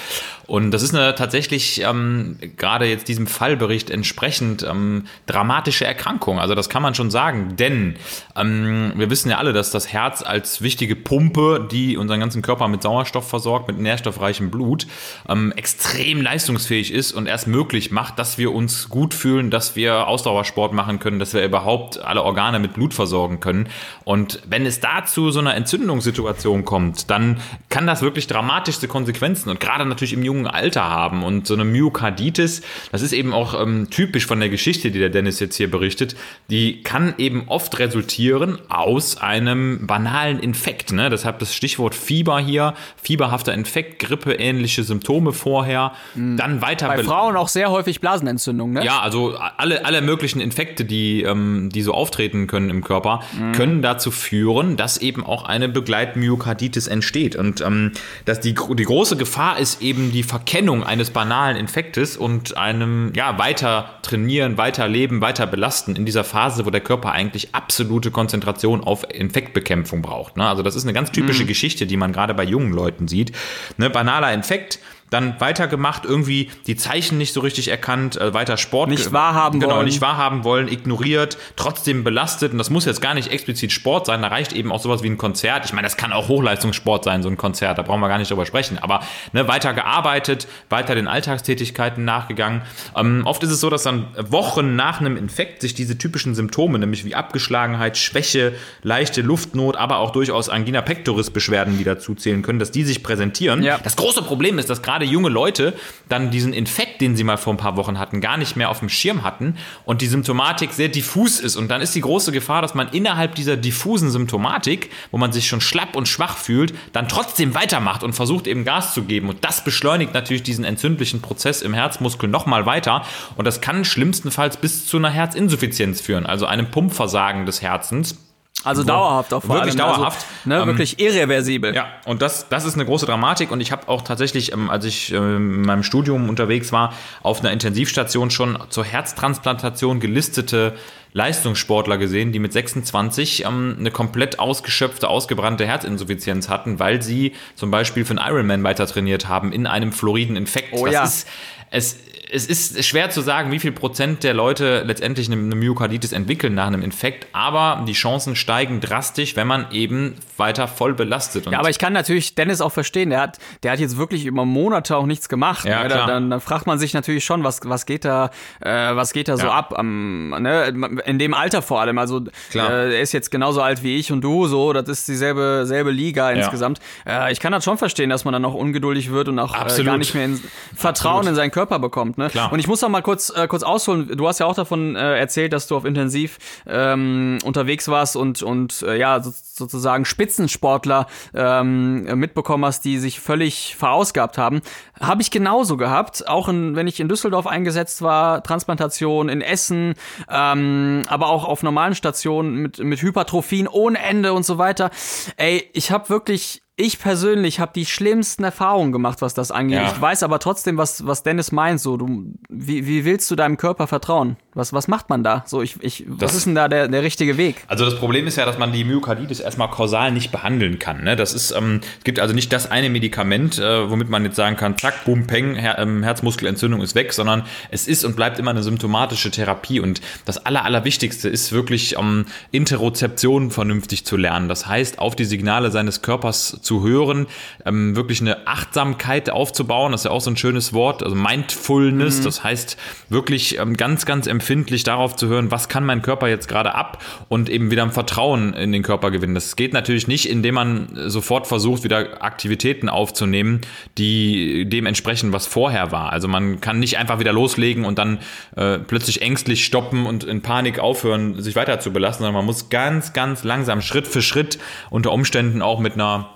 S1: Und das ist eine tatsächlich ähm, gerade jetzt diesem Fallbericht entsprechend ähm, dramatische Erkrankung. Also das kann man schon sagen, denn ähm, wir wissen ja alle, dass das Herz als wichtige Pumpe, die unseren ganzen Körper mit Sauerstoff versorgt, mit nährstoffreichem Blut, ähm, extrem leistungsfähig ist und erst möglich macht, dass wir uns gut fühlen, dass wir Ausdauersport machen können, dass wir überhaupt alle Organe mit Blut versorgen können. Und wenn es dazu so einer Entzündungssituation kommt, dann kann das wirklich dramatischste Konsequenzen und gerade natürlich im jungen Alter haben. Und so eine Myokarditis, das ist eben auch ähm, typisch von der Geschichte, die der Dennis jetzt hier berichtet, die kann eben oft resultieren aus einem banalen Infekt. Ne? Deshalb das Stichwort Fieber hier, fieberhafter Infekt, Grippe, ähnliche Symptome vorher, mhm. dann weiter.
S2: Bei Frauen auch sehr häufig Blasenentzündung, ne?
S1: Ja, also alle, alle möglichen Infekte, die, ähm, die so auftreten können im Körper, mhm. können dazu führen, dass eben auch eine Begleitmyokarditis entsteht. Und ähm, dass die, die große Gefahr ist eben die Verkennung eines banalen Infektes und einem, ja, weiter trainieren, weiter leben, weiter belasten in dieser Phase, wo der Körper eigentlich absolute Konzentration auf Infektbekämpfung braucht. Ne? Also das ist eine ganz typische mhm. Geschichte, die man gerade bei jungen Leuten sieht. Ne, banaler Infekt, dann weitergemacht, irgendwie die Zeichen nicht so richtig erkannt, äh, weiter Sport.
S2: Nicht wahrhaben
S1: genau,
S2: wollen.
S1: nicht wahrhaben wollen, ignoriert, trotzdem belastet. Und das muss jetzt gar nicht explizit Sport sein, da reicht eben auch sowas wie ein Konzert. Ich meine, das kann auch Hochleistungssport sein, so ein Konzert, da brauchen wir gar nicht drüber sprechen. Aber ne, weiter gearbeitet, weiter den Alltagstätigkeiten nachgegangen. Ähm, oft ist es so, dass dann Wochen nach einem Infekt sich diese typischen Symptome, nämlich wie Abgeschlagenheit, Schwäche, leichte Luftnot, aber auch durchaus Angina pectoris Beschwerden, die dazu zählen können, dass die sich präsentieren. Ja. Das große Problem ist, dass gerade gerade junge Leute dann diesen Infekt, den sie mal vor ein paar Wochen hatten, gar nicht mehr auf dem Schirm hatten und die Symptomatik sehr diffus ist. Und dann ist die große Gefahr, dass man innerhalb dieser diffusen Symptomatik, wo man sich schon schlapp und schwach fühlt, dann trotzdem weitermacht und versucht eben Gas zu geben. Und das beschleunigt natürlich diesen entzündlichen Prozess im Herzmuskel nochmal weiter. Und das kann schlimmstenfalls bis zu einer Herzinsuffizienz führen, also einem Pumpversagen des Herzens.
S2: Also Wo, dauerhaft
S1: auf Wirklich allem. dauerhaft.
S2: Also, ne, ähm, wirklich irreversibel.
S1: Ja, und das, das ist eine große Dramatik. Und ich habe auch tatsächlich, ähm, als ich ähm, in meinem Studium unterwegs war, auf einer Intensivstation schon zur Herztransplantation gelistete Leistungssportler gesehen, die mit 26 ähm, eine komplett ausgeschöpfte, ausgebrannte Herzinsuffizienz hatten, weil sie zum Beispiel für einen Ironman weiter trainiert haben in einem Florideninfekt.
S2: Oh das ja.
S1: Ist, es, es ist schwer zu sagen, wie viel Prozent der Leute letztendlich eine Myokarditis entwickeln nach einem Infekt, aber die Chancen steigen drastisch, wenn man eben weiter voll belastet.
S2: ja, aber ich kann natürlich Dennis auch verstehen, der hat, der hat jetzt wirklich über Monate auch nichts gemacht.
S1: Ja,
S2: ne? Dann, dann, fragt man sich natürlich schon, was, was geht da, äh, was geht da ja. so ab, am, ne? in dem Alter vor allem. Also klar. Äh, er ist jetzt genauso alt wie ich und du, so, das ist dieselbe selbe Liga ja. insgesamt. Äh, ich kann das schon verstehen, dass man dann auch ungeduldig wird und auch äh, gar nicht mehr in, Vertrauen Absolut. in seinen Körper bekommt. Ne?
S1: Klar.
S2: Und ich muss noch mal kurz, äh, kurz ausholen. Du hast ja auch davon äh, erzählt, dass du auf Intensiv ähm, unterwegs warst und, und äh, ja, so, sozusagen Spitzensportler ähm, mitbekommen hast, die sich völlig verausgabt haben. Habe ich genauso gehabt, auch in, wenn ich in Düsseldorf eingesetzt war, Transplantation in Essen, ähm, aber auch auf normalen Stationen mit, mit Hypertrophien ohne Ende und so weiter. Ey, ich habe wirklich ich persönlich habe die schlimmsten Erfahrungen gemacht, was das angeht. Ja. Ich weiß aber trotzdem, was, was Dennis meint. So, du, wie, wie willst du deinem Körper vertrauen? Was, was macht man da? So, ich, ich, was ist denn da der, der richtige Weg?
S1: Also das Problem ist ja, dass man die Myokarditis erstmal kausal nicht behandeln kann. Ne? Das ist, ähm, es gibt also nicht das eine Medikament, äh, womit man jetzt sagen kann, zack, boom, peng, Her ähm, Herzmuskelentzündung ist weg, sondern es ist und bleibt immer eine symptomatische Therapie. Und das Aller, Allerwichtigste ist wirklich ähm, Interozeption vernünftig zu lernen. Das heißt, auf die Signale seines Körpers zu hören, ähm, wirklich eine Achtsamkeit aufzubauen. Das ist ja auch so ein schönes Wort, also Mindfulness. Mhm. Das heißt, wirklich ähm, ganz, ganz empfindlich darauf zu hören, was kann mein Körper jetzt gerade ab und eben wieder ein Vertrauen in den Körper gewinnen. Das geht natürlich nicht, indem man sofort versucht, wieder Aktivitäten aufzunehmen, die dem entsprechen, was vorher war. Also man kann nicht einfach wieder loslegen und dann äh, plötzlich ängstlich stoppen und in Panik aufhören, sich weiter zu belasten, sondern man muss ganz, ganz langsam, Schritt für Schritt, unter Umständen auch mit einer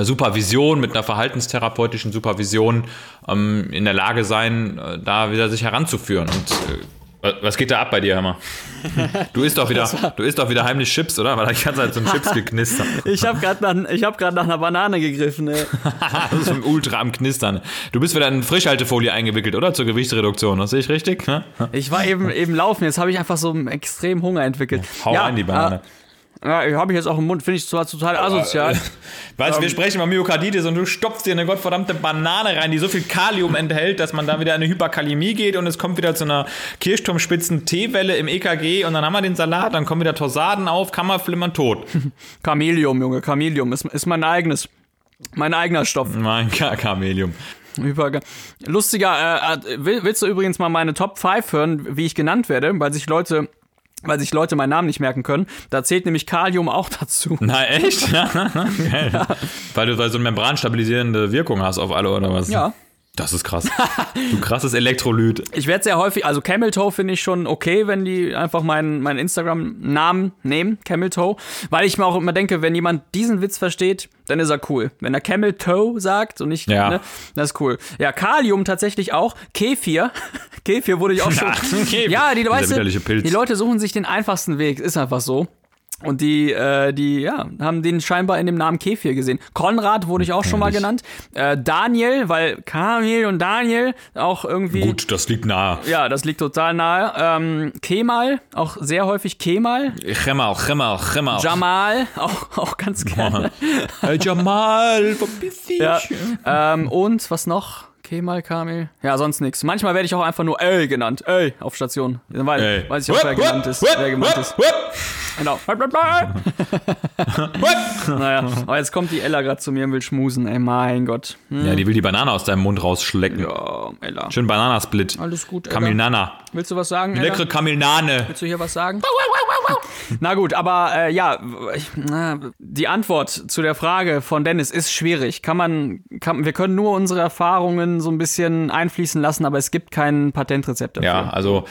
S1: Supervision, mit einer verhaltenstherapeutischen Supervision ähm, in der Lage sein, äh, da wieder sich heranzuführen. Und äh, was geht da ab bei dir, Hammer? Du isst doch wieder, du isst doch wieder heimlich Chips, oder? Weil ich ganze Zeit so Chips geknistert.
S2: ich habe gerade nach, hab nach einer Banane gegriffen, ey.
S1: das ist ultra am Knistern. Du bist wieder in Frischhaltefolie eingewickelt, oder? Zur Gewichtsreduktion, das sehe ich richtig?
S2: ich war eben, eben laufen, jetzt habe ich einfach so einen extremen Hunger entwickelt.
S1: Hau ja, rein, die Banane. Äh,
S2: ja, habe ich jetzt auch im Mund, finde ich zwar total asozial. Äh,
S1: weißt du, wir ähm, sprechen über Myokarditis und du stopfst dir eine gottverdammte Banane rein, die so viel Kalium enthält, dass man da wieder in eine Hyperkalämie geht und es kommt wieder zu einer Kirchturmspitzen-T-Welle im EKG und dann haben wir den Salat, dann kommen wieder Torsaden auf, Kammerflimmern tot.
S2: Chameleum, Junge, Chameleum ist, ist mein eigenes, mein eigener Stoff.
S1: Mein Chameleum.
S2: Lustiger, äh, willst du übrigens mal meine Top 5 hören, wie ich genannt werde, weil sich Leute weil sich Leute meinen Namen nicht merken können. Da zählt nämlich Kalium auch dazu.
S1: Na echt? ja. Weil du weil so eine membranstabilisierende Wirkung hast auf alle oder was?
S2: Ja.
S1: Das ist krass. du krasses Elektrolyt.
S2: Ich werde sehr häufig, also Camel Toe finde ich schon okay, wenn die einfach meinen, meinen Instagram-Namen nehmen, Camel Toe, weil ich mir auch immer denke, wenn jemand diesen Witz versteht, dann ist er cool. Wenn er Camel Toe sagt und nicht, ja. ne, das ist cool. Ja, Kalium tatsächlich auch. Kefir. Kefir wurde ich auch schon. ja, die, weißt du, die Leute suchen sich den einfachsten Weg, ist einfach so. Und die, äh, die, ja, haben den scheinbar in dem Namen Kefir gesehen. Konrad wurde ich auch schon mal genannt. Äh, Daniel, weil Kamil und Daniel auch irgendwie.
S1: Gut, das liegt nahe.
S2: Ja, das liegt total nahe. Ähm, Kemal, auch sehr häufig Kemal.
S1: Kemal, Kemal, Kemal.
S2: Jamal, auch, auch ganz gerne.
S1: Hey Jamal, verpiss dich.
S2: Ja, ähm, und was noch? Kemal Kamil. Ja, sonst nichts. Manchmal werde ich auch einfach nur Ey genannt. Ey, auf Station. Weil, ey. weiß ich auch, wer genannt ist. Wer gemeint ist. Genau. naja, aber jetzt kommt die Ella gerade zu mir und will schmusen, ey, mein Gott.
S1: Hm. Ja, die will die Banane aus deinem Mund rausschlecken.
S2: Ja, Ella.
S1: Schön Bananasplit.
S2: Alles gut,
S1: Ella. Kamilnana.
S2: Willst du was sagen,
S1: Ella? Leckere Kamilnane.
S2: Willst du hier was sagen? Na gut, aber äh, ja, die Antwort zu der Frage von Dennis ist schwierig. Kann man, kann, wir können nur unsere Erfahrungen so ein bisschen einfließen lassen, aber es gibt kein Patentrezept dafür.
S1: Ja, also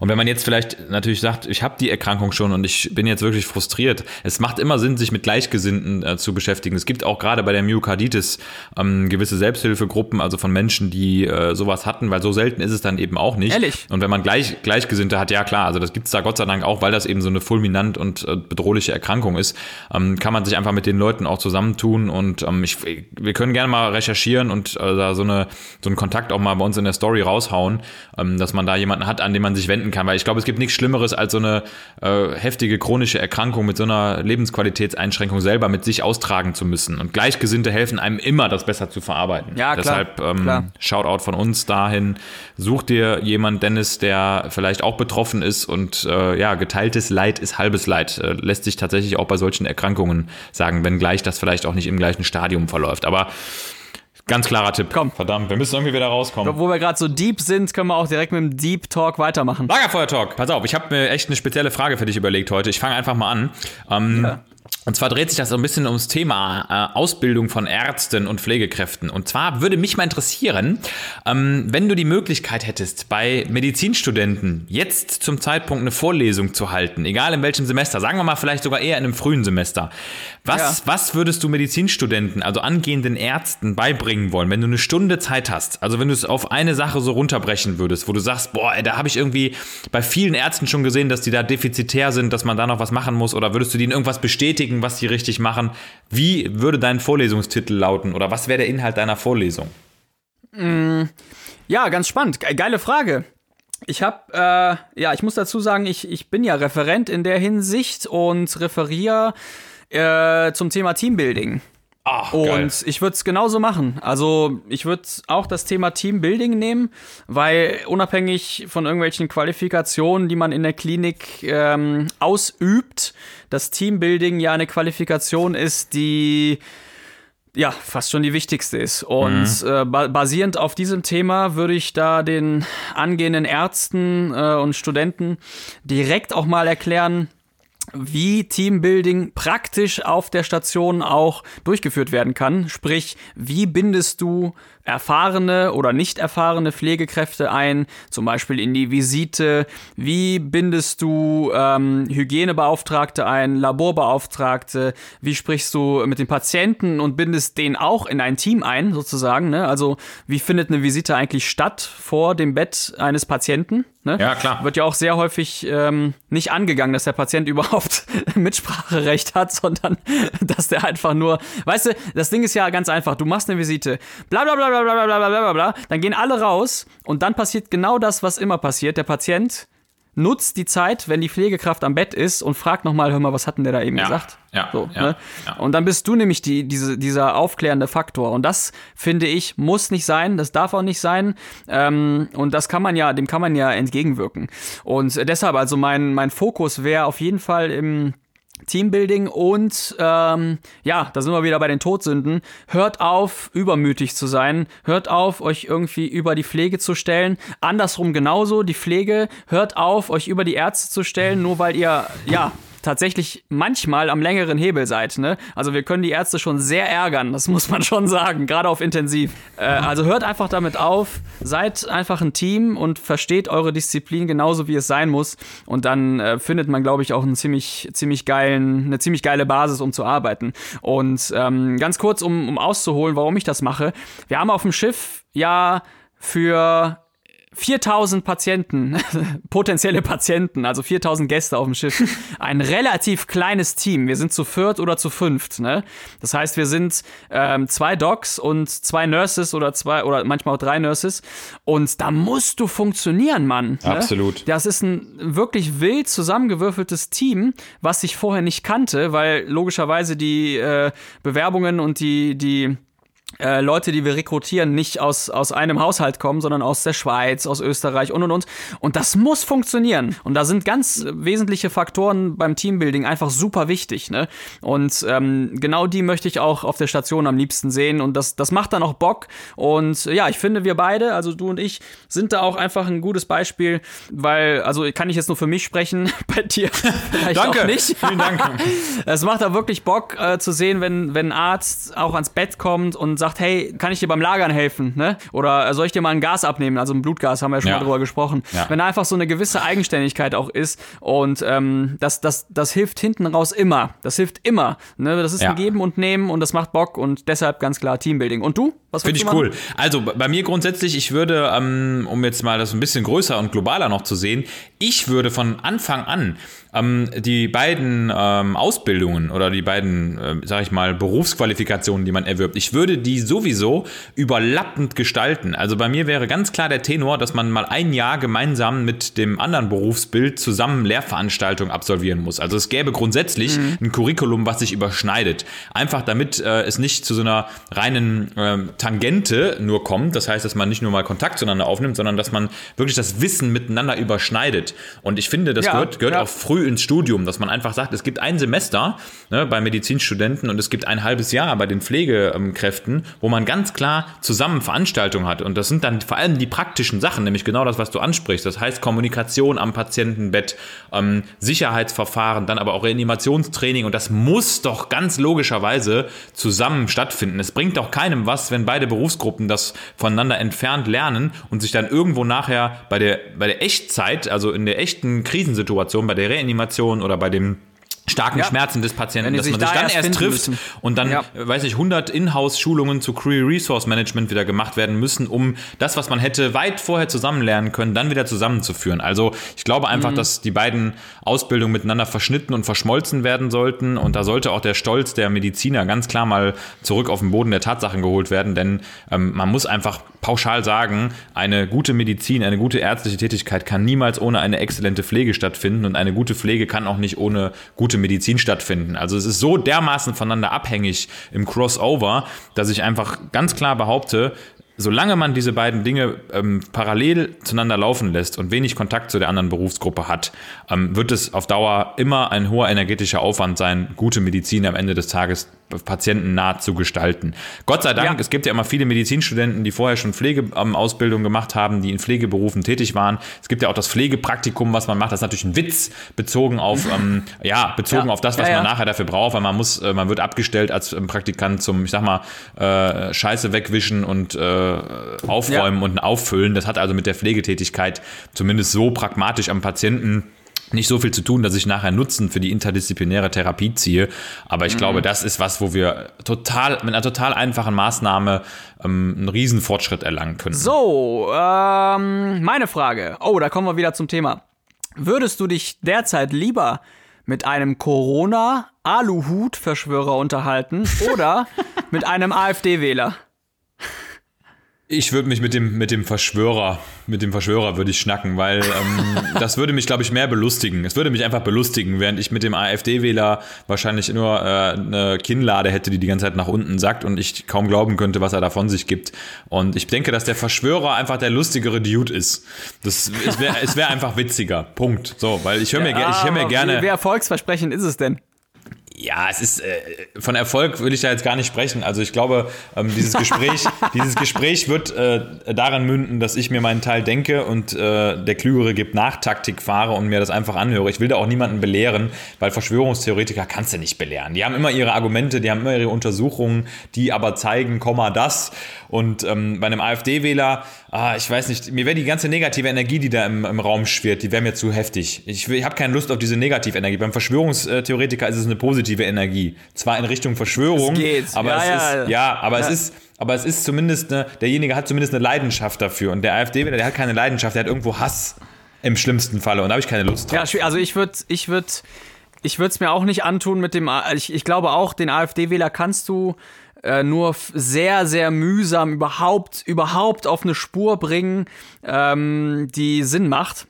S1: und wenn man jetzt vielleicht natürlich sagt, ich habe die Erkrankung schon und ich bin jetzt wirklich frustriert, es macht immer Sinn, sich mit Gleichgesinnten äh, zu beschäftigen. Es gibt auch gerade bei der Myokarditis ähm, gewisse Selbsthilfegruppen, also von Menschen, die äh, sowas hatten, weil so selten ist es dann eben auch nicht.
S2: Ehrlich?
S1: Und wenn man gleich, Gleichgesinnte hat, ja klar, also das gibt es da Gott sei Dank auch, weil das eben so eine fulminant und äh, bedrohliche Erkrankung ist, ähm, kann man sich einfach mit den Leuten auch zusammentun und ähm, ich, wir können gerne mal recherchieren und äh, da so, eine, so einen Kontakt auch mal bei uns in der Story raushauen, ähm, dass man da jemanden hat, an den man sich wenden kann, weil ich glaube, es gibt nichts Schlimmeres als so eine äh, heftige chronische Erkrankung mit so einer Lebensqualitätseinschränkung selber mit sich austragen zu müssen. Und Gleichgesinnte helfen einem immer, das besser zu verarbeiten.
S2: Ja,
S1: klar. Deshalb ähm, klar. Shoutout von uns dahin. Such dir jemand, Dennis, der vielleicht auch betroffen ist und äh, ja, geteiltes Leid ist halbes Leid. Äh, lässt sich tatsächlich auch bei solchen Erkrankungen sagen, wenngleich das vielleicht auch nicht im gleichen Stadium verläuft. Aber Ganz klarer Tipp.
S2: Komm.
S1: Verdammt, wir müssen irgendwie wieder rauskommen.
S2: Wo wir gerade so deep sind, können wir auch direkt mit dem Deep Talk weitermachen.
S1: Lagerfeuer Talk. Pass auf, ich habe mir echt eine spezielle Frage für dich überlegt heute. Ich fange einfach mal an. Ähm, ja. Und zwar dreht sich das so ein bisschen ums Thema äh, Ausbildung von Ärzten und Pflegekräften. Und zwar würde mich mal interessieren, ähm, wenn du die Möglichkeit hättest, bei Medizinstudenten jetzt zum Zeitpunkt eine Vorlesung zu halten, egal in welchem Semester, sagen wir mal vielleicht sogar eher in einem frühen Semester. Was, ja. was würdest du Medizinstudenten, also angehenden Ärzten, beibringen wollen, wenn du eine Stunde Zeit hast? Also wenn du es auf eine Sache so runterbrechen würdest, wo du sagst, boah, ey, da habe ich irgendwie bei vielen Ärzten schon gesehen, dass die da defizitär sind, dass man da noch was machen muss, oder würdest du denen irgendwas bestätigen? Bestätigen, was sie richtig machen. Wie würde dein Vorlesungstitel lauten oder was wäre der Inhalt deiner Vorlesung?
S2: Mm, ja, ganz spannend. Geile Frage. Ich habe, äh, ja, ich muss dazu sagen, ich, ich bin ja Referent in der Hinsicht und referiere äh, zum Thema Teambuilding.
S1: Ach,
S2: und
S1: geil.
S2: ich würde es genauso machen. Also ich würde auch das Thema Teambuilding nehmen, weil unabhängig von irgendwelchen Qualifikationen, die man in der Klinik ähm, ausübt, das Teambuilding ja eine Qualifikation ist, die ja, fast schon die wichtigste ist. Und mhm. äh, basierend auf diesem Thema würde ich da den angehenden Ärzten äh, und Studenten direkt auch mal erklären, wie Teambuilding praktisch auf der Station auch durchgeführt werden kann. Sprich, wie bindest du erfahrene oder nicht erfahrene Pflegekräfte ein, zum Beispiel in die Visite? Wie bindest du ähm, Hygienebeauftragte ein, Laborbeauftragte? Wie sprichst du mit den Patienten und bindest den auch in ein Team ein, sozusagen? Ne? Also, wie findet eine Visite eigentlich statt vor dem Bett eines Patienten? Ne?
S1: Ja, klar.
S2: Wird ja auch sehr häufig ähm, nicht angegangen, dass der Patient überhaupt Mitspracherecht hat, sondern dass der einfach nur, weißt du, das Ding ist ja ganz einfach. Du machst eine Visite, bla bla bla bla bla bla bla bla dann gehen alle raus und dann passiert genau das, was immer passiert. Der Patient nutzt die Zeit, wenn die Pflegekraft am Bett ist und fragt nochmal, hör mal, was hat denn der da eben
S1: ja,
S2: gesagt?
S1: Ja,
S2: so,
S1: ja,
S2: ne?
S1: ja,
S2: Und dann bist du nämlich die, diese, dieser aufklärende Faktor. Und das, finde ich, muss nicht sein, das darf auch nicht sein. Ähm, und das kann man ja, dem kann man ja entgegenwirken. Und deshalb, also mein, mein Fokus wäre auf jeden Fall im Teambuilding und ähm, ja, da sind wir wieder bei den Todsünden. Hört auf, übermütig zu sein. Hört auf, euch irgendwie über die Pflege zu stellen. Andersrum genauso, die Pflege. Hört auf, euch über die Ärzte zu stellen, nur weil ihr, ja, tatsächlich manchmal am längeren Hebel seid. Ne? Also wir können die Ärzte schon sehr ärgern, das muss man schon sagen, gerade auf Intensiv. Äh, also hört einfach damit auf, seid einfach ein Team und versteht eure Disziplin genauso, wie es sein muss. Und dann äh, findet man, glaube ich, auch einen ziemlich, ziemlich geilen, eine ziemlich geile Basis, um zu arbeiten. Und ähm, ganz kurz, um, um auszuholen, warum ich das mache. Wir haben auf dem Schiff ja für 4000 Patienten, potenzielle Patienten, also 4000 Gäste auf dem Schiff. Ein relativ kleines Team. Wir sind zu viert oder zu fünft. Ne? Das heißt, wir sind ähm, zwei Docs und zwei Nurses oder zwei oder manchmal auch drei Nurses. Und da musst du funktionieren, Mann.
S1: Ne? Absolut.
S2: Das ist ein wirklich wild zusammengewürfeltes Team, was ich vorher nicht kannte, weil logischerweise die äh, Bewerbungen und die die äh, Leute, die wir rekrutieren, nicht aus, aus einem Haushalt kommen, sondern aus der Schweiz, aus Österreich und und und. Und das muss funktionieren. Und da sind ganz wesentliche Faktoren beim Teambuilding einfach super wichtig. Ne? Und ähm, genau die möchte ich auch auf der Station am liebsten sehen. Und das, das macht dann auch Bock. Und ja, ich finde, wir beide, also du und ich, sind da auch einfach ein gutes Beispiel, weil, also kann ich jetzt nur für mich sprechen, bei dir vielleicht
S1: Danke.
S2: auch nicht.
S1: Vielen Dank.
S2: es macht da wirklich Bock äh, zu sehen, wenn, wenn ein Arzt auch ans Bett kommt und sagt, hey, kann ich dir beim Lagern helfen, ne? Oder soll ich dir mal ein Gas abnehmen? Also ein Blutgas, haben wir ja schon
S1: Ja.
S2: mal drüber gesprochen.
S1: Ja.
S2: Wenn da einfach so eine gewisse Eigenständigkeit auch ist und ähm, das, das, das hilft hinten raus immer. Das hilft immer. Ne? Das ist
S1: Ja.
S2: ein Geben und Nehmen und das macht Bock und deshalb ganz klar Teambuilding. Und du?
S1: Finde ich cool. Also bei mir grundsätzlich, ich würde, ähm, um jetzt mal das ein bisschen größer und globaler noch zu sehen, ich würde von Anfang an ähm, die beiden ähm, Ausbildungen oder die beiden, äh, sag ich mal, Berufsqualifikationen, die man erwirbt, ich würde die sowieso überlappend gestalten. Also bei mir wäre ganz klar der Tenor, dass man mal ein Jahr gemeinsam mit dem anderen Berufsbild zusammen Lehrveranstaltungen absolvieren muss. Also es gäbe grundsätzlich ein Curriculum, was sich überschneidet. Einfach damit äh, es nicht zu so einer reinen ähm, Tangente nur kommt. Das heißt, dass man nicht nur mal Kontakt zueinander aufnimmt, sondern dass man wirklich das Wissen miteinander überschneidet. Und ich finde, das
S2: Ja,
S1: gehört, gehört
S2: ja.
S1: auch früh ins Studium, dass man einfach sagt, es gibt ein Semester ne, bei Medizinstudenten und es gibt ein halbes Jahr bei den Pflegekräften, wo man ganz klar zusammen Veranstaltungen hat. Und das sind dann vor allem die praktischen Sachen, nämlich genau das, was du ansprichst. Das heißt Kommunikation am Patientenbett, ähm, Sicherheitsverfahren, dann aber auch Reanimationstraining. Und das muss doch ganz logischerweise zusammen stattfinden. Es bringt doch keinem was, wenn beide Berufsgruppen das voneinander entfernt lernen und sich dann irgendwo nachher bei der, bei der Echtzeit, also in der echten Krisensituation, bei der Reanimation oder bei dem starken
S2: Ja.
S1: Schmerzen des Patienten, dass
S2: sich
S1: man sich
S2: da
S1: dann
S2: erst
S1: trifft
S2: müssen.
S1: und dann,
S2: Ja.
S1: weiß ich, 100 Inhouse-Schulungen zu Career Resource Management wieder gemacht werden müssen, um das, was man hätte weit vorher zusammen lernen können, dann wieder zusammenzuführen. Also ich glaube einfach,
S2: Mhm.
S1: dass die beiden Ausbildungen miteinander verschnitten und verschmolzen werden sollten und da sollte auch der Stolz der Mediziner ganz klar mal zurück auf den Boden der Tatsachen geholt werden, denn ähm, man muss einfach pauschal sagen, eine gute Medizin, eine gute ärztliche Tätigkeit kann niemals ohne eine exzellente Pflege stattfinden und eine gute Pflege kann auch nicht ohne gute Medizin stattfinden. Also es ist so dermaßen voneinander abhängig im Crossover, dass ich einfach ganz klar behaupte, solange man diese beiden Dinge ähm, parallel zueinander laufen lässt und wenig Kontakt zu der anderen Berufsgruppe hat, ähm, wird es auf Dauer immer ein hoher energetischer Aufwand sein, gute Medizin am Ende des Tages patientennah zu gestalten. Gott sei Dank, ja. es gibt ja immer viele Medizinstudenten, die vorher schon Pflegeausbildung gemacht haben, die in Pflegeberufen tätig waren. Es gibt ja auch das Pflegepraktikum, was man macht. Das ist natürlich ein Witz bezogen auf, ähm, ja, bezogen ja. auf das, was ja, man nachher dafür braucht, weil man muss, äh, man wird abgestellt als ähm, Praktikant zum, ich sag mal, äh, Scheiße wegwischen und äh, aufräumen und auffüllen. Das hat also mit der Pflegetätigkeit zumindest so pragmatisch am Patienten nicht so viel zu tun, dass ich nachher Nutzen für die interdisziplinäre Therapie ziehe. Aber ich mhm. glaube, das ist was, wo wir total mit einer total einfachen Maßnahme ähm, einen riesen Fortschritt erlangen können.
S2: So, ähm, meine Frage. Oh, da kommen wir wieder zum Thema. Würdest du dich derzeit lieber mit einem Corona-Aluhut-Verschwörer unterhalten oder mit einem AfD-Wähler?
S1: Ich würde mich mit dem, mit dem Verschwörer, mit dem Verschwörer würde ich schnacken, weil ähm, das würde mich, glaube ich, mehr belustigen. Es würde mich einfach belustigen, während ich mit dem AfD-Wähler wahrscheinlich nur äh, eine Kinnlade hätte, die die ganze Zeit nach unten sackt und ich kaum glauben könnte, was er da von sich gibt. Und ich denke, dass der Verschwörer einfach der lustigere Dude ist. Das, es wäre es wär einfach witziger. Punkt. So, weil ich höre mir, ja, ich hör mir gerne.
S2: Wie, wie erfolgsversprechend ist es denn?
S1: Ja, es ist äh, von Erfolg will ich da jetzt gar nicht sprechen. Also ich glaube, ähm, dieses Gespräch, dieses Gespräch wird äh, daran münden, dass ich mir meinen Teil denke und äh, der Klügere gibt nach Taktik fahre und mir das einfach anhöre. Ich will da auch niemanden belehren, weil Verschwörungstheoretiker kannst du nicht belehren. Die haben immer ihre Argumente, die haben immer ihre Untersuchungen, die aber zeigen, Komma das. Und ähm, bei einem AfD-Wähler, ah, ich weiß nicht, mir wäre die ganze negative Energie, die da im, im Raum schwirrt, die wäre mir zu heftig. Ich, ich habe keine Lust auf diese negative Energie. Beim Verschwörungstheoretiker ist es eine positive Energie. Zwar in Richtung Verschwörung, aber ja, es ja, ist, ja, aber ja. es ist, aber es ist zumindest eine, derjenige hat zumindest eine Leidenschaft dafür. Und der AfD-Wähler, der hat keine Leidenschaft, der hat irgendwo Hass im schlimmsten Falle. Und da habe ich keine Lust
S2: drauf. Ja, also ich würde, ich würde, ich würde es mir auch nicht antun mit dem, ich, ich glaube auch, den AfD-Wähler kannst du äh, nur sehr, sehr mühsam überhaupt, überhaupt auf eine Spur bringen, ähm, die Sinn macht.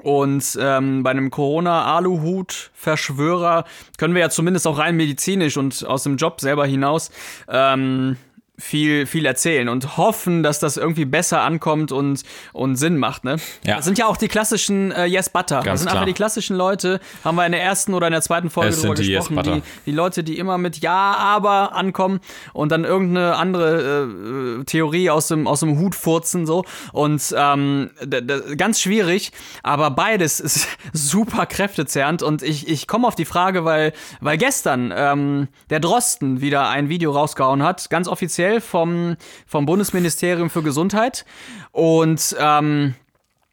S2: Und ähm, bei einem Corona-Aluhut-Verschwörer können wir ja zumindest auch rein medizinisch und aus dem Job selber hinaus ähm, viel, viel erzählen und hoffen, dass das irgendwie besser ankommt und, und Sinn macht, ne? Ja. Das sind ja auch die klassischen äh, Yes Butter. Ganz das sind klar. einfach die klassischen Leute, haben wir in der ersten oder in der zweiten Folge drüber gesprochen. Die, die, die, Leute, die immer mit Ja, aber ankommen und dann irgendeine andere äh, Theorie aus dem, aus dem Hut furzen, so. Und ähm, ganz schwierig, aber beides ist super kräftezerrend und ich, ich komme auf die Frage, weil, weil gestern ähm, der Drosten wieder ein Video rausgehauen hat, ganz offiziell offiziell vom, vom Bundesministerium für Gesundheit. Und ähm,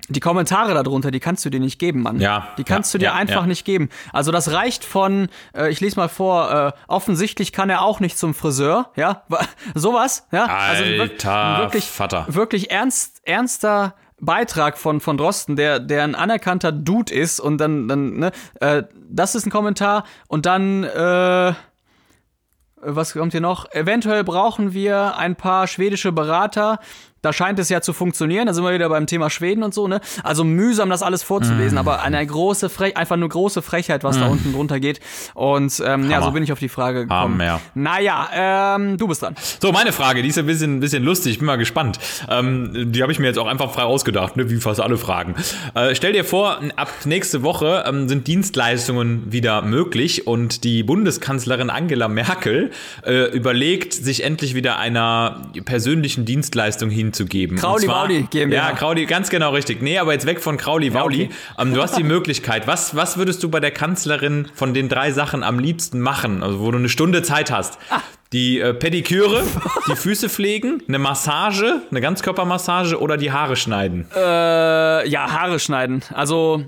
S2: die Kommentare darunter, die kannst du dir nicht geben, Mann.
S1: Ja.
S2: Die kannst
S1: ja,
S2: du dir
S1: ja,
S2: einfach
S1: ja.
S2: nicht geben. Also das reicht von, äh, ich lese mal vor, äh, offensichtlich kann er auch nicht zum Friseur, ja, sowas, ja.
S1: Also Alter wirklich,
S2: Vater. wirklich ernst, ernster Beitrag von, von Drosten, der, der ein anerkannter Dude ist und dann, dann, ne, äh, das ist ein Kommentar und dann, äh, was kommt hier noch? Eventuell brauchen wir ein paar schwedische Berater, da scheint es ja zu funktionieren. Da sind wir wieder beim Thema Schweden und so, ne? Also mühsam, das alles vorzulesen, mm. aber eine große Frech einfach nur große Frechheit, was mm. da unten drunter geht. Und ähm, ja, so bin ich auf die Frage gekommen.
S1: Hammer.
S2: Naja, ähm, du bist dran.
S1: So, meine Frage, die ist ein bisschen, ein bisschen lustig, ich bin mal gespannt. Ähm, die habe ich mir jetzt auch einfach frei ausgedacht, ne? wie fast alle Fragen. Äh, stell dir vor, ab nächste Woche ähm, sind Dienstleistungen wieder möglich und die Bundeskanzlerin Angela Merkel äh, überlegt, sich endlich wieder einer persönlichen Dienstleistung hin zu geben.
S2: Krauli Wauli
S1: GmbH. Ja, Krauli, ganz genau richtig. Nee, aber jetzt weg von Krauli Wauli. Ja, okay. ähm, du hast die Möglichkeit. Was, was würdest du bei der Kanzlerin von den drei Sachen am liebsten machen? Also, wo du eine Stunde Zeit hast. Ah. Die äh, Pediküre, die Füße pflegen, eine Massage, eine Ganzkörpermassage oder die Haare schneiden?
S2: Äh, ja, Haare schneiden. Also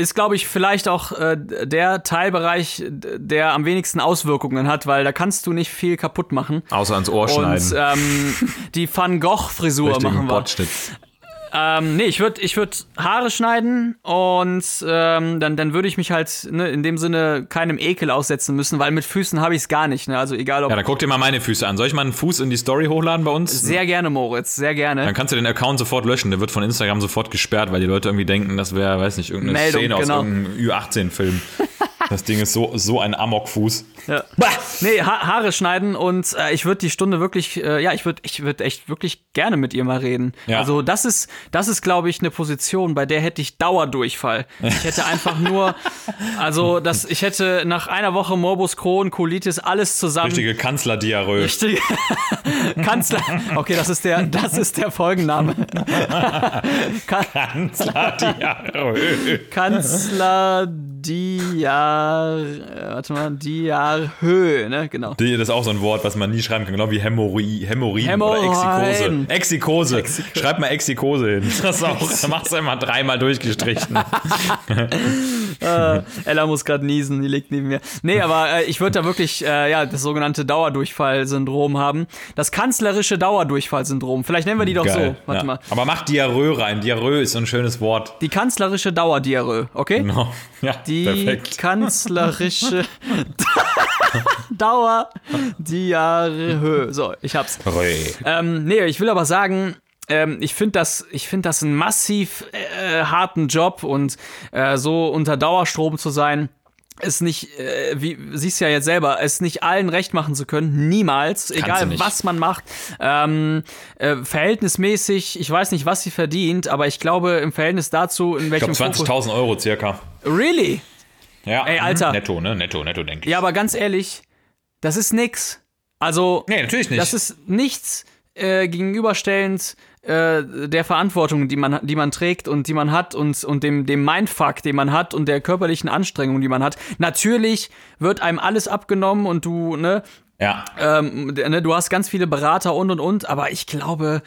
S2: ist, glaube ich, vielleicht auch äh, der Teilbereich, der am wenigsten Auswirkungen hat, weil da kannst du nicht viel kaputt machen.
S1: Außer ans Ohr schneiden.
S2: Und ähm, die Van Gogh-Frisur machen wir. Ähm, nee, ich würde ich würd Haare schneiden und ähm, dann, dann würde ich mich halt ne, in dem Sinne keinem Ekel aussetzen müssen, weil mit Füßen habe ich es gar nicht. Ne? Also egal ob.
S1: Ja, dann guck dir mal meine Füße an. Soll ich mal einen Fuß in die Story hochladen bei uns?
S2: Sehr gerne, Moritz, sehr gerne.
S1: Dann kannst du den Account sofort löschen. Der wird von Instagram sofort gesperrt, weil die Leute irgendwie denken, das wäre, weiß nicht, irgendeine Meldung, Szene genau. aus irgendeinem Ü18-Film. Das Ding ist so, so ein Amokfuß.
S2: Ja. Nee, ha Haare schneiden und äh, ich würde die Stunde wirklich, äh, ja, ich würde ich würd echt wirklich gerne mit ihr mal reden. Ja. Also das ist, das ist, glaube ich, eine Position, bei der hätte ich Dauerdurchfall. Ich hätte einfach nur, also das, ich hätte nach einer Woche Morbus Crohn, Colitis, alles zusammen.
S1: Richtige Kanzlerdiarrhoe.
S2: Richtige Kanzler. Okay, das ist der, das ist der Folgenname. Kanzlerdiarrhoe. Kanzlerdiar, warte mal, Diarhö, ne, genau.
S1: Das ist auch so ein Wort, was man nie schreiben kann, genau wie Hämorrhoiden Hämorrhoiden oder Exikose. Exikose. Exikose. Schreib mal Exikose hin. Das ist auch, machst du immer dreimal durchgestrichen.
S2: äh, Ella muss gerade niesen, die liegt neben mir. Nee, aber äh, ich würde da wirklich äh, ja, das sogenannte Dauerdurchfallsyndrom haben. Das kanzlerische Dauerdurchfallsyndrom. Vielleicht nennen wir die doch Geil, so. Warte
S1: ja.
S2: mal.
S1: Aber mach Diarrhoe rein. Diarrhoe ist so ein schönes Wort.
S2: Die kanzlerische Dauerdiarrhoe, okay?
S1: Genau. Ja,
S2: die perfekt. kanzlerische Dauerdiarrhoe. So, ich hab's. Ähm, nee, ich will aber sagen, ähm, ich finde das, ich finde das einen massiv äh, harten Job und äh, so unter Dauerstrom zu sein es nicht, äh, wie siehst ja jetzt selber, es nicht allen recht machen zu können, niemals, Kannst egal was man macht. Ähm, äh, verhältnismäßig, ich weiß nicht, was sie verdient, aber ich glaube im Verhältnis dazu, in welchem
S1: Ich glaube 20.000 Euro circa.
S2: Really?
S1: Ja.
S2: Ey, Alter.
S1: Netto, ne? Netto, netto, denke ich.
S2: Ja, aber ganz ehrlich, das ist nix. Also,
S1: nee, natürlich nicht.
S2: Das ist nichts äh, gegenüberstellend äh, der Verantwortung, die man, die man trägt und die man hat und, und dem, dem Mindfuck, den man hat und der körperlichen Anstrengung, die man hat. Natürlich wird einem alles abgenommen und du, ne?
S1: Ja.
S2: Ähm, ne, du hast ganz viele Berater und und und, aber ich glaube,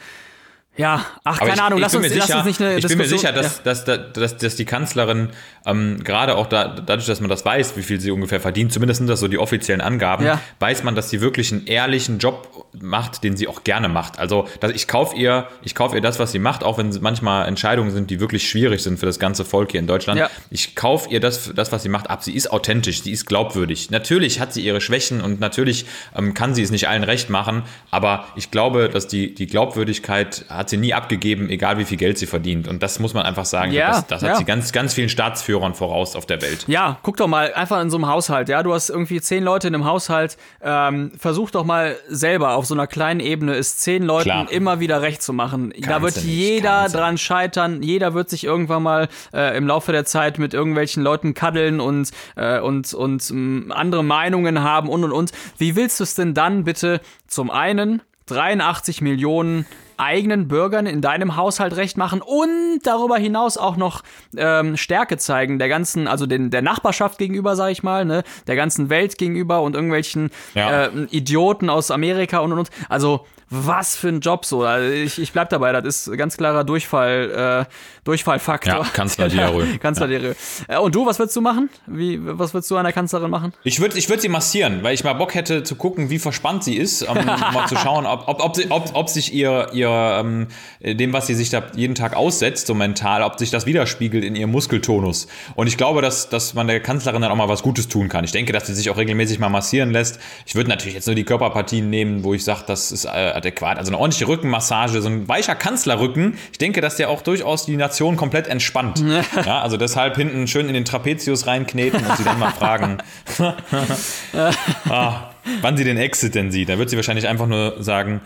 S2: ja, ach, keine ich, Ahnung, lass, uns,
S1: sicher,
S2: lass uns nicht eine
S1: Ich
S2: Diskussion.
S1: bin mir sicher, dass, ja. dass, dass, dass, dass die Kanzlerin ähm, gerade auch da, dadurch, dass man das weiß, wie viel sie ungefähr verdient, zumindest sind das so die offiziellen Angaben, ja. weiß man, dass sie wirklich einen ehrlichen Job macht, den sie auch gerne macht. Also dass ich kaufe ihr, ich kaufe ihr das, was sie macht, auch wenn es manchmal Entscheidungen sind, die wirklich schwierig sind für das ganze Volk hier in Deutschland. Ja. Ich kaufe ihr das, das, was sie macht, ab. Sie ist authentisch, sie ist glaubwürdig. Natürlich hat sie ihre Schwächen und natürlich ähm, kann sie es nicht allen recht machen, aber ich glaube, dass die, die Glaubwürdigkeit hat sie nie abgegeben, egal wie viel Geld sie verdient. Und das muss man einfach sagen. Ja, das, das hat ja. sie ganz, ganz vielen Staatsführern voraus auf der Welt.
S2: Ja, guck doch mal, einfach in so einem Haushalt, ja, du hast irgendwie zehn Leute in einem Haushalt, ähm, versuch doch mal selber auf so einer kleinen Ebene es zehn Leuten Klar. immer wieder recht zu machen. Kannst da wird jeder dran scheitern, jeder wird sich irgendwann mal äh, im Laufe der Zeit mit irgendwelchen Leuten kaddeln und, äh, und, und äh, andere Meinungen haben und und und. Wie willst du es denn dann bitte zum einen 83 Millionen eigenen Bürgern in deinem Haushalt recht machen und darüber hinaus auch noch ähm, Stärke zeigen, der ganzen, also den, der Nachbarschaft gegenüber, sag ich mal, ne, der ganzen Welt gegenüber und irgendwelchen ja. äh, Idioten aus Amerika und und und. Also was für ein Job so. Also ich, ich bleib dabei, das ist ganz klarer Durchfall, äh, Durchfallfaktor.
S1: Ja, Kanzlerdiarrhoe.
S2: Kanzlerdiarrhoe. Ja. Äh, und du, was würdest du machen? Wie, was würdest du an der Kanzlerin machen?
S1: Ich würde ich würd sie massieren, weil ich mal Bock hätte zu gucken, wie verspannt sie ist, um mal zu schauen, ob, ob, ob, sie, ob, ob sich ihr, ihr ähm, dem, was sie sich da jeden Tag aussetzt, so mental, ob sich das widerspiegelt in ihrem Muskeltonus. Und ich glaube, dass, dass man der Kanzlerin dann auch mal was Gutes tun kann. Ich denke, dass sie sich auch regelmäßig mal massieren lässt. Ich würde natürlich jetzt nur die Körperpartien nehmen, wo ich sage, das ist äh, adäquat. Also eine ordentliche Rückenmassage, so ein weicher Kanzlerrücken. Ich denke, dass der auch durchaus die Nation komplett entspannt. ja, also deshalb hinten schön in den Trapezius reinkneten und sie dann mal fragen, ah, wann sie den Exit denn sieht. Da wird sie wahrscheinlich einfach nur sagen,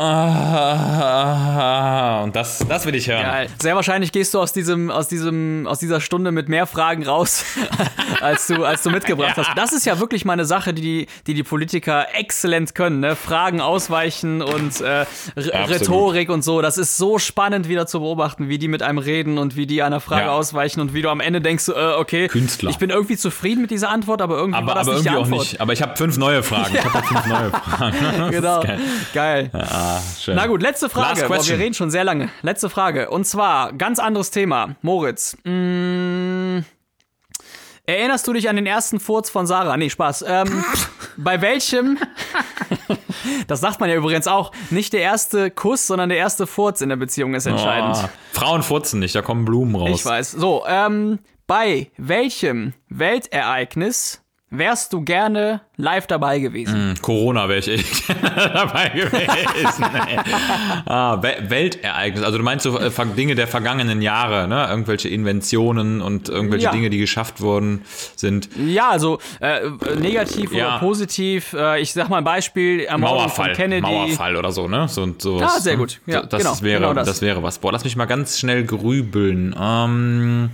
S1: Ah, und das, das will ich hören. Geil.
S2: Sehr wahrscheinlich gehst du aus diesem, aus diesem, aus dieser Stunde mit mehr Fragen raus, als du, als du mitgebracht ja. hast. Das ist ja wirklich mal eine Sache, die die, die Politiker exzellent können, ne? Fragen ausweichen und äh, Rhetorik und so. Das ist so spannend wieder zu beobachten, wie die mit einem reden und wie die einer Frage ja. ausweichen und wie du am Ende denkst, äh, okay,
S1: Künstler.
S2: ich bin irgendwie zufrieden mit dieser Antwort, aber irgendwie
S1: aber,
S2: war das
S1: aber
S2: nicht
S1: irgendwie
S2: die Antwort.
S1: auch nicht. Aber ich habe fünf neue Fragen. Ich habe fünf neue Fragen.
S2: genau. Geil. geil.
S1: Ja. Ah, schön.
S2: Na gut, letzte Frage. Boah, wir reden schon sehr lange. Letzte Frage. Und zwar, ganz anderes Thema. Moritz. Mh, mm, erinnerst du dich an den ersten Furz von Sarah? Nee, Spaß. Ähm, bei welchem. das sagt man ja übrigens auch. Nicht der erste Kuss, sondern der erste Furz in der Beziehung ist entscheidend. Oh,
S1: Frauen furzen nicht, da kommen Blumen raus.
S2: Ich weiß. So, ähm, bei welchem Weltereignis wärst du gerne live dabei gewesen?
S1: Mm, Corona wäre ich echt dabei gewesen. ah, Weltereignis. Also du meinst so äh, Dinge der vergangenen Jahre, ne? Irgendwelche Inventionen und irgendwelche ja. Dinge, die geschafft worden sind.
S2: Ja, also äh, negativ ja. oder positiv. Äh, ich sag mal ein Beispiel:
S1: Ermordung Mauerfall, von Kennedy. Mauerfall oder so, ne? So,
S2: sowas, ja, sehr gut. Ja,
S1: das, genau, wäre, genau das. das. wäre was. Boah, lass mich mal ganz schnell grübeln. Ähm,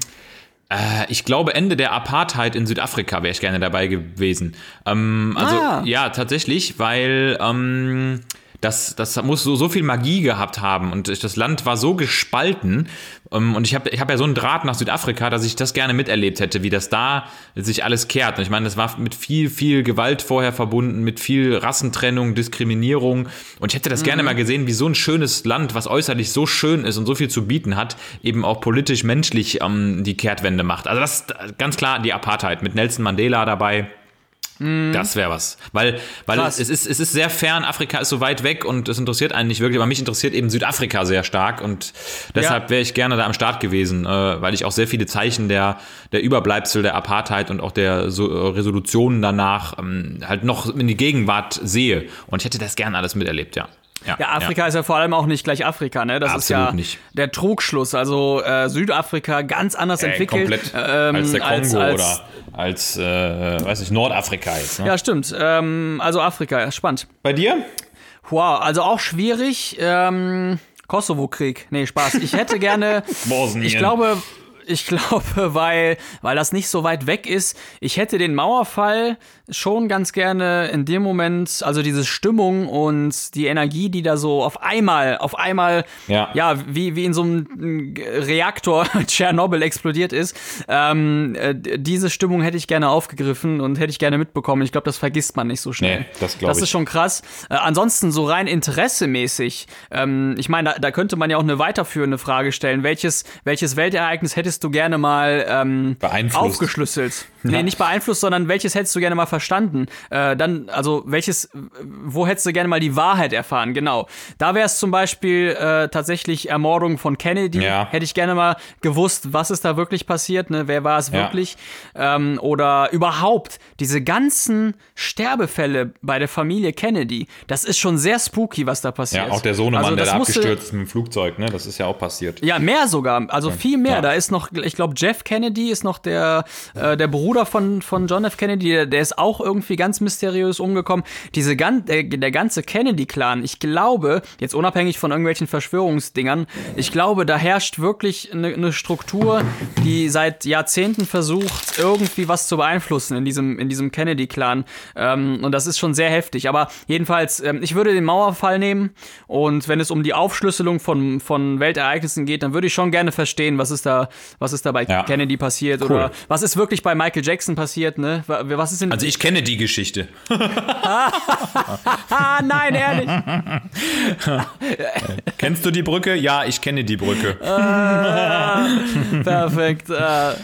S1: äh, ich glaube, Ende der Apartheid in Südafrika wäre ich gerne dabei gewesen. Ähm, also, ah. ja, tatsächlich, weil. Ähm, das, das muss so, so viel Magie gehabt haben und das Land war so gespalten. Ähm, und ich habe ich hab ja so einen Draht nach Südafrika, dass ich das gerne miterlebt hätte, wie das da sich alles kehrt. Und ich meine, das war mit viel, viel Gewalt vorher verbunden, mit viel Rassentrennung, Diskriminierung. Und ich hätte das mhm. gerne mal gesehen, wie so ein schönes Land, was äußerlich so schön ist und so viel zu bieten hat, eben auch politisch, menschlich ähm, die Kehrtwende macht. Also das ist ganz klar die Apartheid mit Nelson Mandela dabei. Das wäre was. Weil, weil es, ist, es ist sehr fern, Afrika ist so weit weg und es interessiert einen nicht wirklich, aber mich interessiert eben Südafrika sehr stark und deshalb ja. wäre ich gerne da am Start gewesen, äh, weil ich auch sehr viele Zeichen der, der Überbleibsel der Apartheid und auch der so, äh, Resolutionen danach ähm, halt noch in die Gegenwart sehe. Und ich hätte das gerne alles miterlebt, ja.
S2: Ja, ja, Afrika ja. ist ja vor allem auch nicht gleich Afrika, ne? Das Absolut ist ja nicht. der Trugschluss. Also äh, Südafrika ganz anders äh, entwickelt.
S1: Komplett ähm, als der Kongo als, als, oder als, äh, weiß ich, Nordafrika jetzt.
S2: Ne? Ja, stimmt. Ähm, also Afrika, spannend.
S1: Bei dir?
S2: Wow, also auch schwierig. Ähm, Kosovo-Krieg. Nee, Spaß. Ich hätte gerne.
S1: Bosnien.
S2: Ich glaube, ich glaube, weil, weil das nicht so weit weg ist. Ich hätte den Mauerfall schon ganz gerne in dem Moment, also diese Stimmung und die Energie, die da so auf einmal, auf einmal, ja, ja wie, wie in so einem Reaktor Tschernobyl explodiert ist, ähm, äh, diese Stimmung hätte ich gerne aufgegriffen und hätte ich gerne mitbekommen. Ich glaube, das vergisst man nicht so schnell. Nee,
S1: das glaube
S2: ich. Das ist schon krass. Äh, ansonsten so rein interessemäßig, ähm, ich meine, da, da könnte man ja auch eine weiterführende Frage stellen. Welches, welches Weltereignis hättest du gerne mal ähm, aufgeschlüsselt? Nee, nicht beeinflusst, sondern welches hättest du gerne mal verstanden? Äh, dann, also welches, wo hättest du gerne mal die Wahrheit erfahren? Genau. Da wäre es zum Beispiel äh, tatsächlich Ermordung von Kennedy. Ja. Hätte ich gerne mal gewusst, was ist da wirklich passiert, ne? Wer war es ja. wirklich? Ähm, oder überhaupt diese ganzen Sterbefälle bei der Familie Kennedy. Das ist schon sehr spooky, was da passiert.
S1: Ja, auch der Sohnemann, also, der da abgestürzt dem Flugzeug, ne? Das ist ja auch passiert.
S2: Ja, mehr sogar. Also viel mehr. Ja. Da ist noch, ich glaube, Jeff Kennedy ist noch der, äh, der Bruder Bruder von, von John F. Kennedy, der, der ist auch irgendwie ganz mysteriös umgekommen. Diese gan der, der ganze Kennedy-Clan, ich glaube, jetzt unabhängig von irgendwelchen Verschwörungsdingern, ich glaube, da herrscht wirklich eine, eine Struktur, die seit Jahrzehnten versucht, irgendwie was zu beeinflussen in diesem, in diesem Kennedy-Clan. Ähm, und das ist schon sehr heftig. Aber jedenfalls, ähm, ich würde den Mauerfall nehmen und wenn es um die Aufschlüsselung von, von Weltereignissen geht, dann würde ich schon gerne verstehen, was ist da, was ist da bei ja. Kennedy passiert cool. oder was ist wirklich bei Michael Jackson passiert, ne? Was ist denn.
S1: Also ich kenne die Geschichte.
S2: Nein, ehrlich.
S1: Kennst du die Brücke? Ja, ich kenne die Brücke.
S2: äh, perfekt. Äh,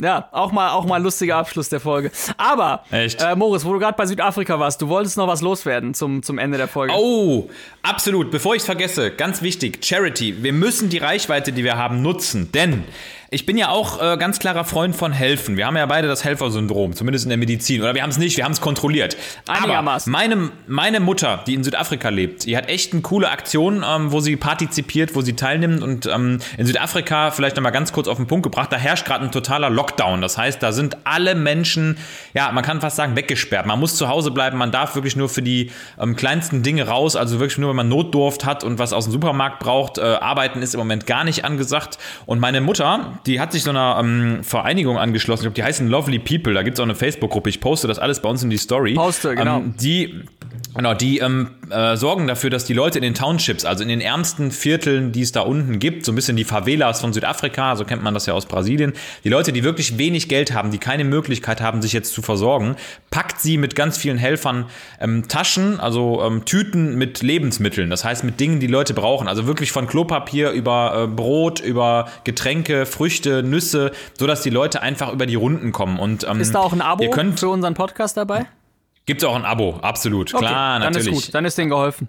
S2: ja, auch mal, auch mal lustiger Abschluss der Folge. Aber? Äh, Moritz, wo du gerade bei Südafrika warst, du wolltest noch was loswerden zum, zum Ende der Folge.
S1: Oh, absolut. Bevor ich es vergesse, ganz wichtig, Charity. Wir müssen die Reichweite, die wir haben, nutzen. Denn ich bin ja auch äh, ganz klarer Freund von Helfen. Wir haben ja beide das Helfersyndrom, zumindest in der Medizin. Oder wir haben es nicht, wir haben es kontrolliert. Aber meine, meine Mutter, die in Südafrika lebt, die hat echt eine coole Aktion, ähm, wo sie partizipiert, wo sie teilnimmt. Und ähm, in Südafrika, vielleicht nochmal ganz kurz auf den Punkt gebracht, da herrscht gerade ein totaler Lockdown. Das heißt, da sind alle Menschen, ja, man kann fast sagen, weggesperrt. Man muss zu Hause bleiben, man darf wirklich nur für die ähm, kleinsten Dinge raus, also wirklich nur, wenn man Notdurft hat und was aus dem Supermarkt braucht. Äh, arbeiten ist im Moment gar nicht angesagt. Und meine Mutter, die hat sich so einer ähm, Vereinigung angeschlossen. Ich glaube, die heißen Lovely People. Da gibt es auch eine Facebook-Gruppe. Ich poste das alles bei uns in die Story.
S2: Poste, genau.
S1: Ähm, die Genau, die ähm, äh, sorgen dafür, dass die Leute in den Townships, also in den ärmsten Vierteln, die es da unten gibt, so ein bisschen die Favelas von Südafrika, so kennt man das ja aus Brasilien, die Leute, die wirklich wenig Geld haben, die keine Möglichkeit haben, sich jetzt zu versorgen, packt sie mit ganz vielen Helfern ähm, Taschen, also ähm, Tüten mit Lebensmitteln, das heißt mit Dingen, die Leute brauchen, also wirklich von Klopapier über äh, Brot, über Getränke, Früchte, Nüsse, sodass die Leute einfach über die Runden kommen. Und,
S2: ähm, Ist da auch ein Abo für unseren Podcast dabei?
S1: Gibt es auch ein Abo, absolut. Okay, Klar,
S2: dann
S1: natürlich.
S2: Dann ist gut, dann ist denen geholfen.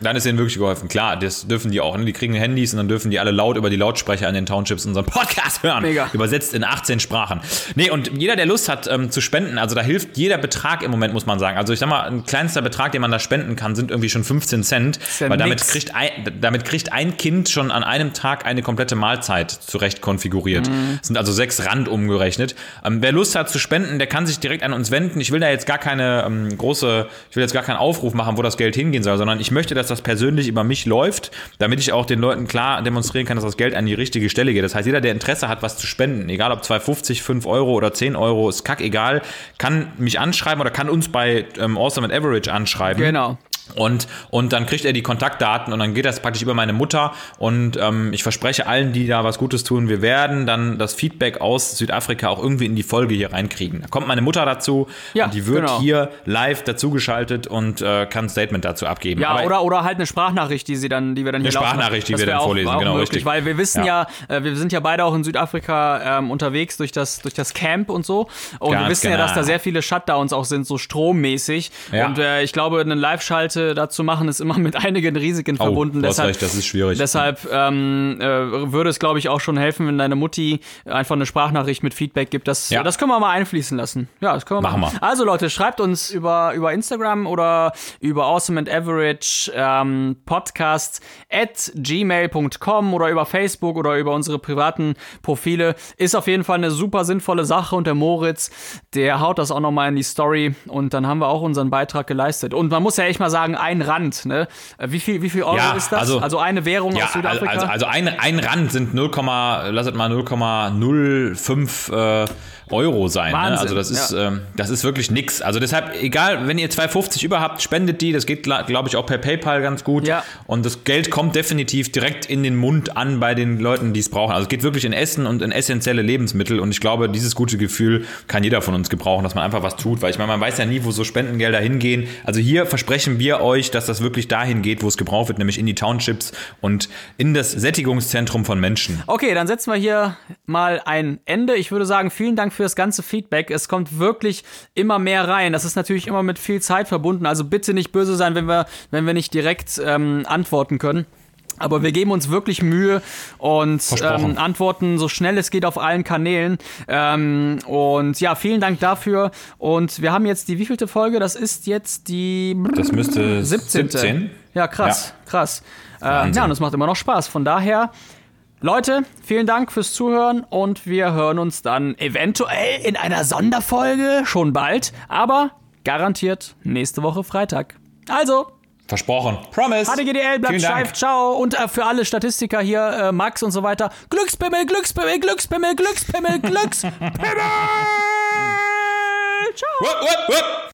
S1: Dann ist denen wirklich geholfen. Klar, das dürfen die auch. Ne? Die kriegen Handys und dann dürfen die alle laut über die Lautsprecher in den Townships unseren Podcast hören. Mega. Übersetzt in 18 Sprachen. Nee, und jeder, der Lust hat ähm, zu spenden, also da hilft jeder Betrag im Moment, muss man sagen. Also ich sag mal, ein kleinster Betrag, den man da spenden kann, sind irgendwie schon 15 Cent. Ja weil damit kriegt, ein, damit kriegt ein Kind schon an einem Tag eine komplette Mahlzeit zurecht konfiguriert. Mhm. Das sind also sechs Rand umgerechnet. Ähm, wer Lust hat zu spenden, der kann sich direkt an uns wenden. Ich will da jetzt gar keine ähm, große, ich will jetzt gar keinen Aufruf machen, wo das Geld hingehen soll, sondern ich möchte, dass das persönlich über mich läuft, damit ich auch den Leuten klar demonstrieren kann, dass das Geld an die richtige Stelle geht. Das heißt, jeder, der Interesse hat, was zu spenden, egal ob 2,50, 5 Euro oder 10 Euro, ist kackegal, kann mich anschreiben oder kann uns bei ähm, Awesome and Average anschreiben.
S2: Genau.
S1: Und, und dann kriegt er die Kontaktdaten und dann geht das praktisch über meine Mutter. Und ähm, ich verspreche allen, die da was Gutes tun, wir werden dann das Feedback aus Südafrika auch irgendwie in die Folge hier reinkriegen. Da kommt meine Mutter dazu ja, und die wird genau. hier live dazugeschaltet und äh, kann ein Statement dazu abgeben.
S2: Ja, oder, oder halt eine Sprachnachricht, die sie dann, die wir dann
S1: hier Eine Sprachnachricht, die wir dann vorlesen, genau,
S2: möglich, richtig. Weil wir wissen ja, ja äh, wir sind ja beide auch in Südafrika ähm, unterwegs durch das, durch das Camp und so. Und Ganz wir wissen genau. ja, dass da sehr viele Shutdowns auch sind, so strommäßig. Ja. Und äh, ich glaube, eine Live-Schalte dazu machen, ist immer mit einigen Risiken oh, verbunden.
S1: Deshalb, recht, das ist schwierig.
S2: Deshalb ähm, äh, würde es, glaube ich, auch schon helfen, wenn deine Mutti einfach eine Sprachnachricht mit Feedback gibt. Das, ja. das können wir mal einfließen lassen. Ja, das können wir machen. machen. Wir. Also Leute, schreibt uns über, über Instagram oder über Awesome and Average ähm, Podcast at gmail.com oder über Facebook oder über unsere privaten Profile. Ist auf jeden Fall eine super sinnvolle Sache und der Moritz, der haut das auch nochmal in die Story und dann haben wir auch unseren Beitrag geleistet. Und man muss ja echt mal sagen, ein Rand, ne? Wie viel, wie viel Euro ja, ist das?
S1: Also,
S2: also eine Währung
S1: ja,
S2: aus Südafrika?
S1: Also, also ein, ein Rand sind 0, lass es mal 0,05 äh, Euro sein. Ne? Also das ist, ja. ähm, das ist wirklich nix. Also deshalb, egal, wenn ihr 2,50 überhaupt, spendet die. Das geht, glaube ich, auch per PayPal ganz gut. Ja. Und das Geld kommt definitiv direkt in den Mund an bei den Leuten, die es brauchen. Also es geht wirklich in Essen und in essentielle Lebensmittel. Und ich glaube, dieses gute Gefühl kann jeder von uns gebrauchen, dass man einfach was tut. Weil ich meine, man weiß ja nie, wo so Spendengelder hingehen. Also hier versprechen wir euch, dass das wirklich dahin geht, wo es gebraucht wird, nämlich in die Townships und in das Sättigungszentrum von Menschen.
S2: Okay, dann setzen wir hier mal ein Ende. Ich würde sagen, vielen Dank für das ganze Feedback. Es kommt wirklich immer mehr rein. Das ist natürlich immer mit viel Zeit verbunden. Also bitte nicht böse sein, wenn wir, wenn wir nicht direkt ähm, antworten können. Aber wir geben uns wirklich Mühe und ähm, antworten so schnell es geht auf allen Kanälen. Ähm, und ja, vielen Dank dafür. Und wir haben jetzt die wievielte Folge? Das ist jetzt die.
S1: Das müsste 17. 17.
S2: Ja, krass, ja. krass. Äh, ja, und es macht immer noch Spaß. Von daher. Leute, vielen Dank fürs Zuhören und wir hören uns dann eventuell in einer Sonderfolge schon bald, aber garantiert nächste Woche Freitag. Also,
S1: Versprochen. Promise.
S2: HDGDL, bleibt steif, ciao. Und äh, für alle Statistiker hier, äh, Max und so weiter, Glückspimmel, Glückspimmel, Glückspimmel, Glückspimmel, Glückspimmel. ciao. Wupp, wupp, wupp.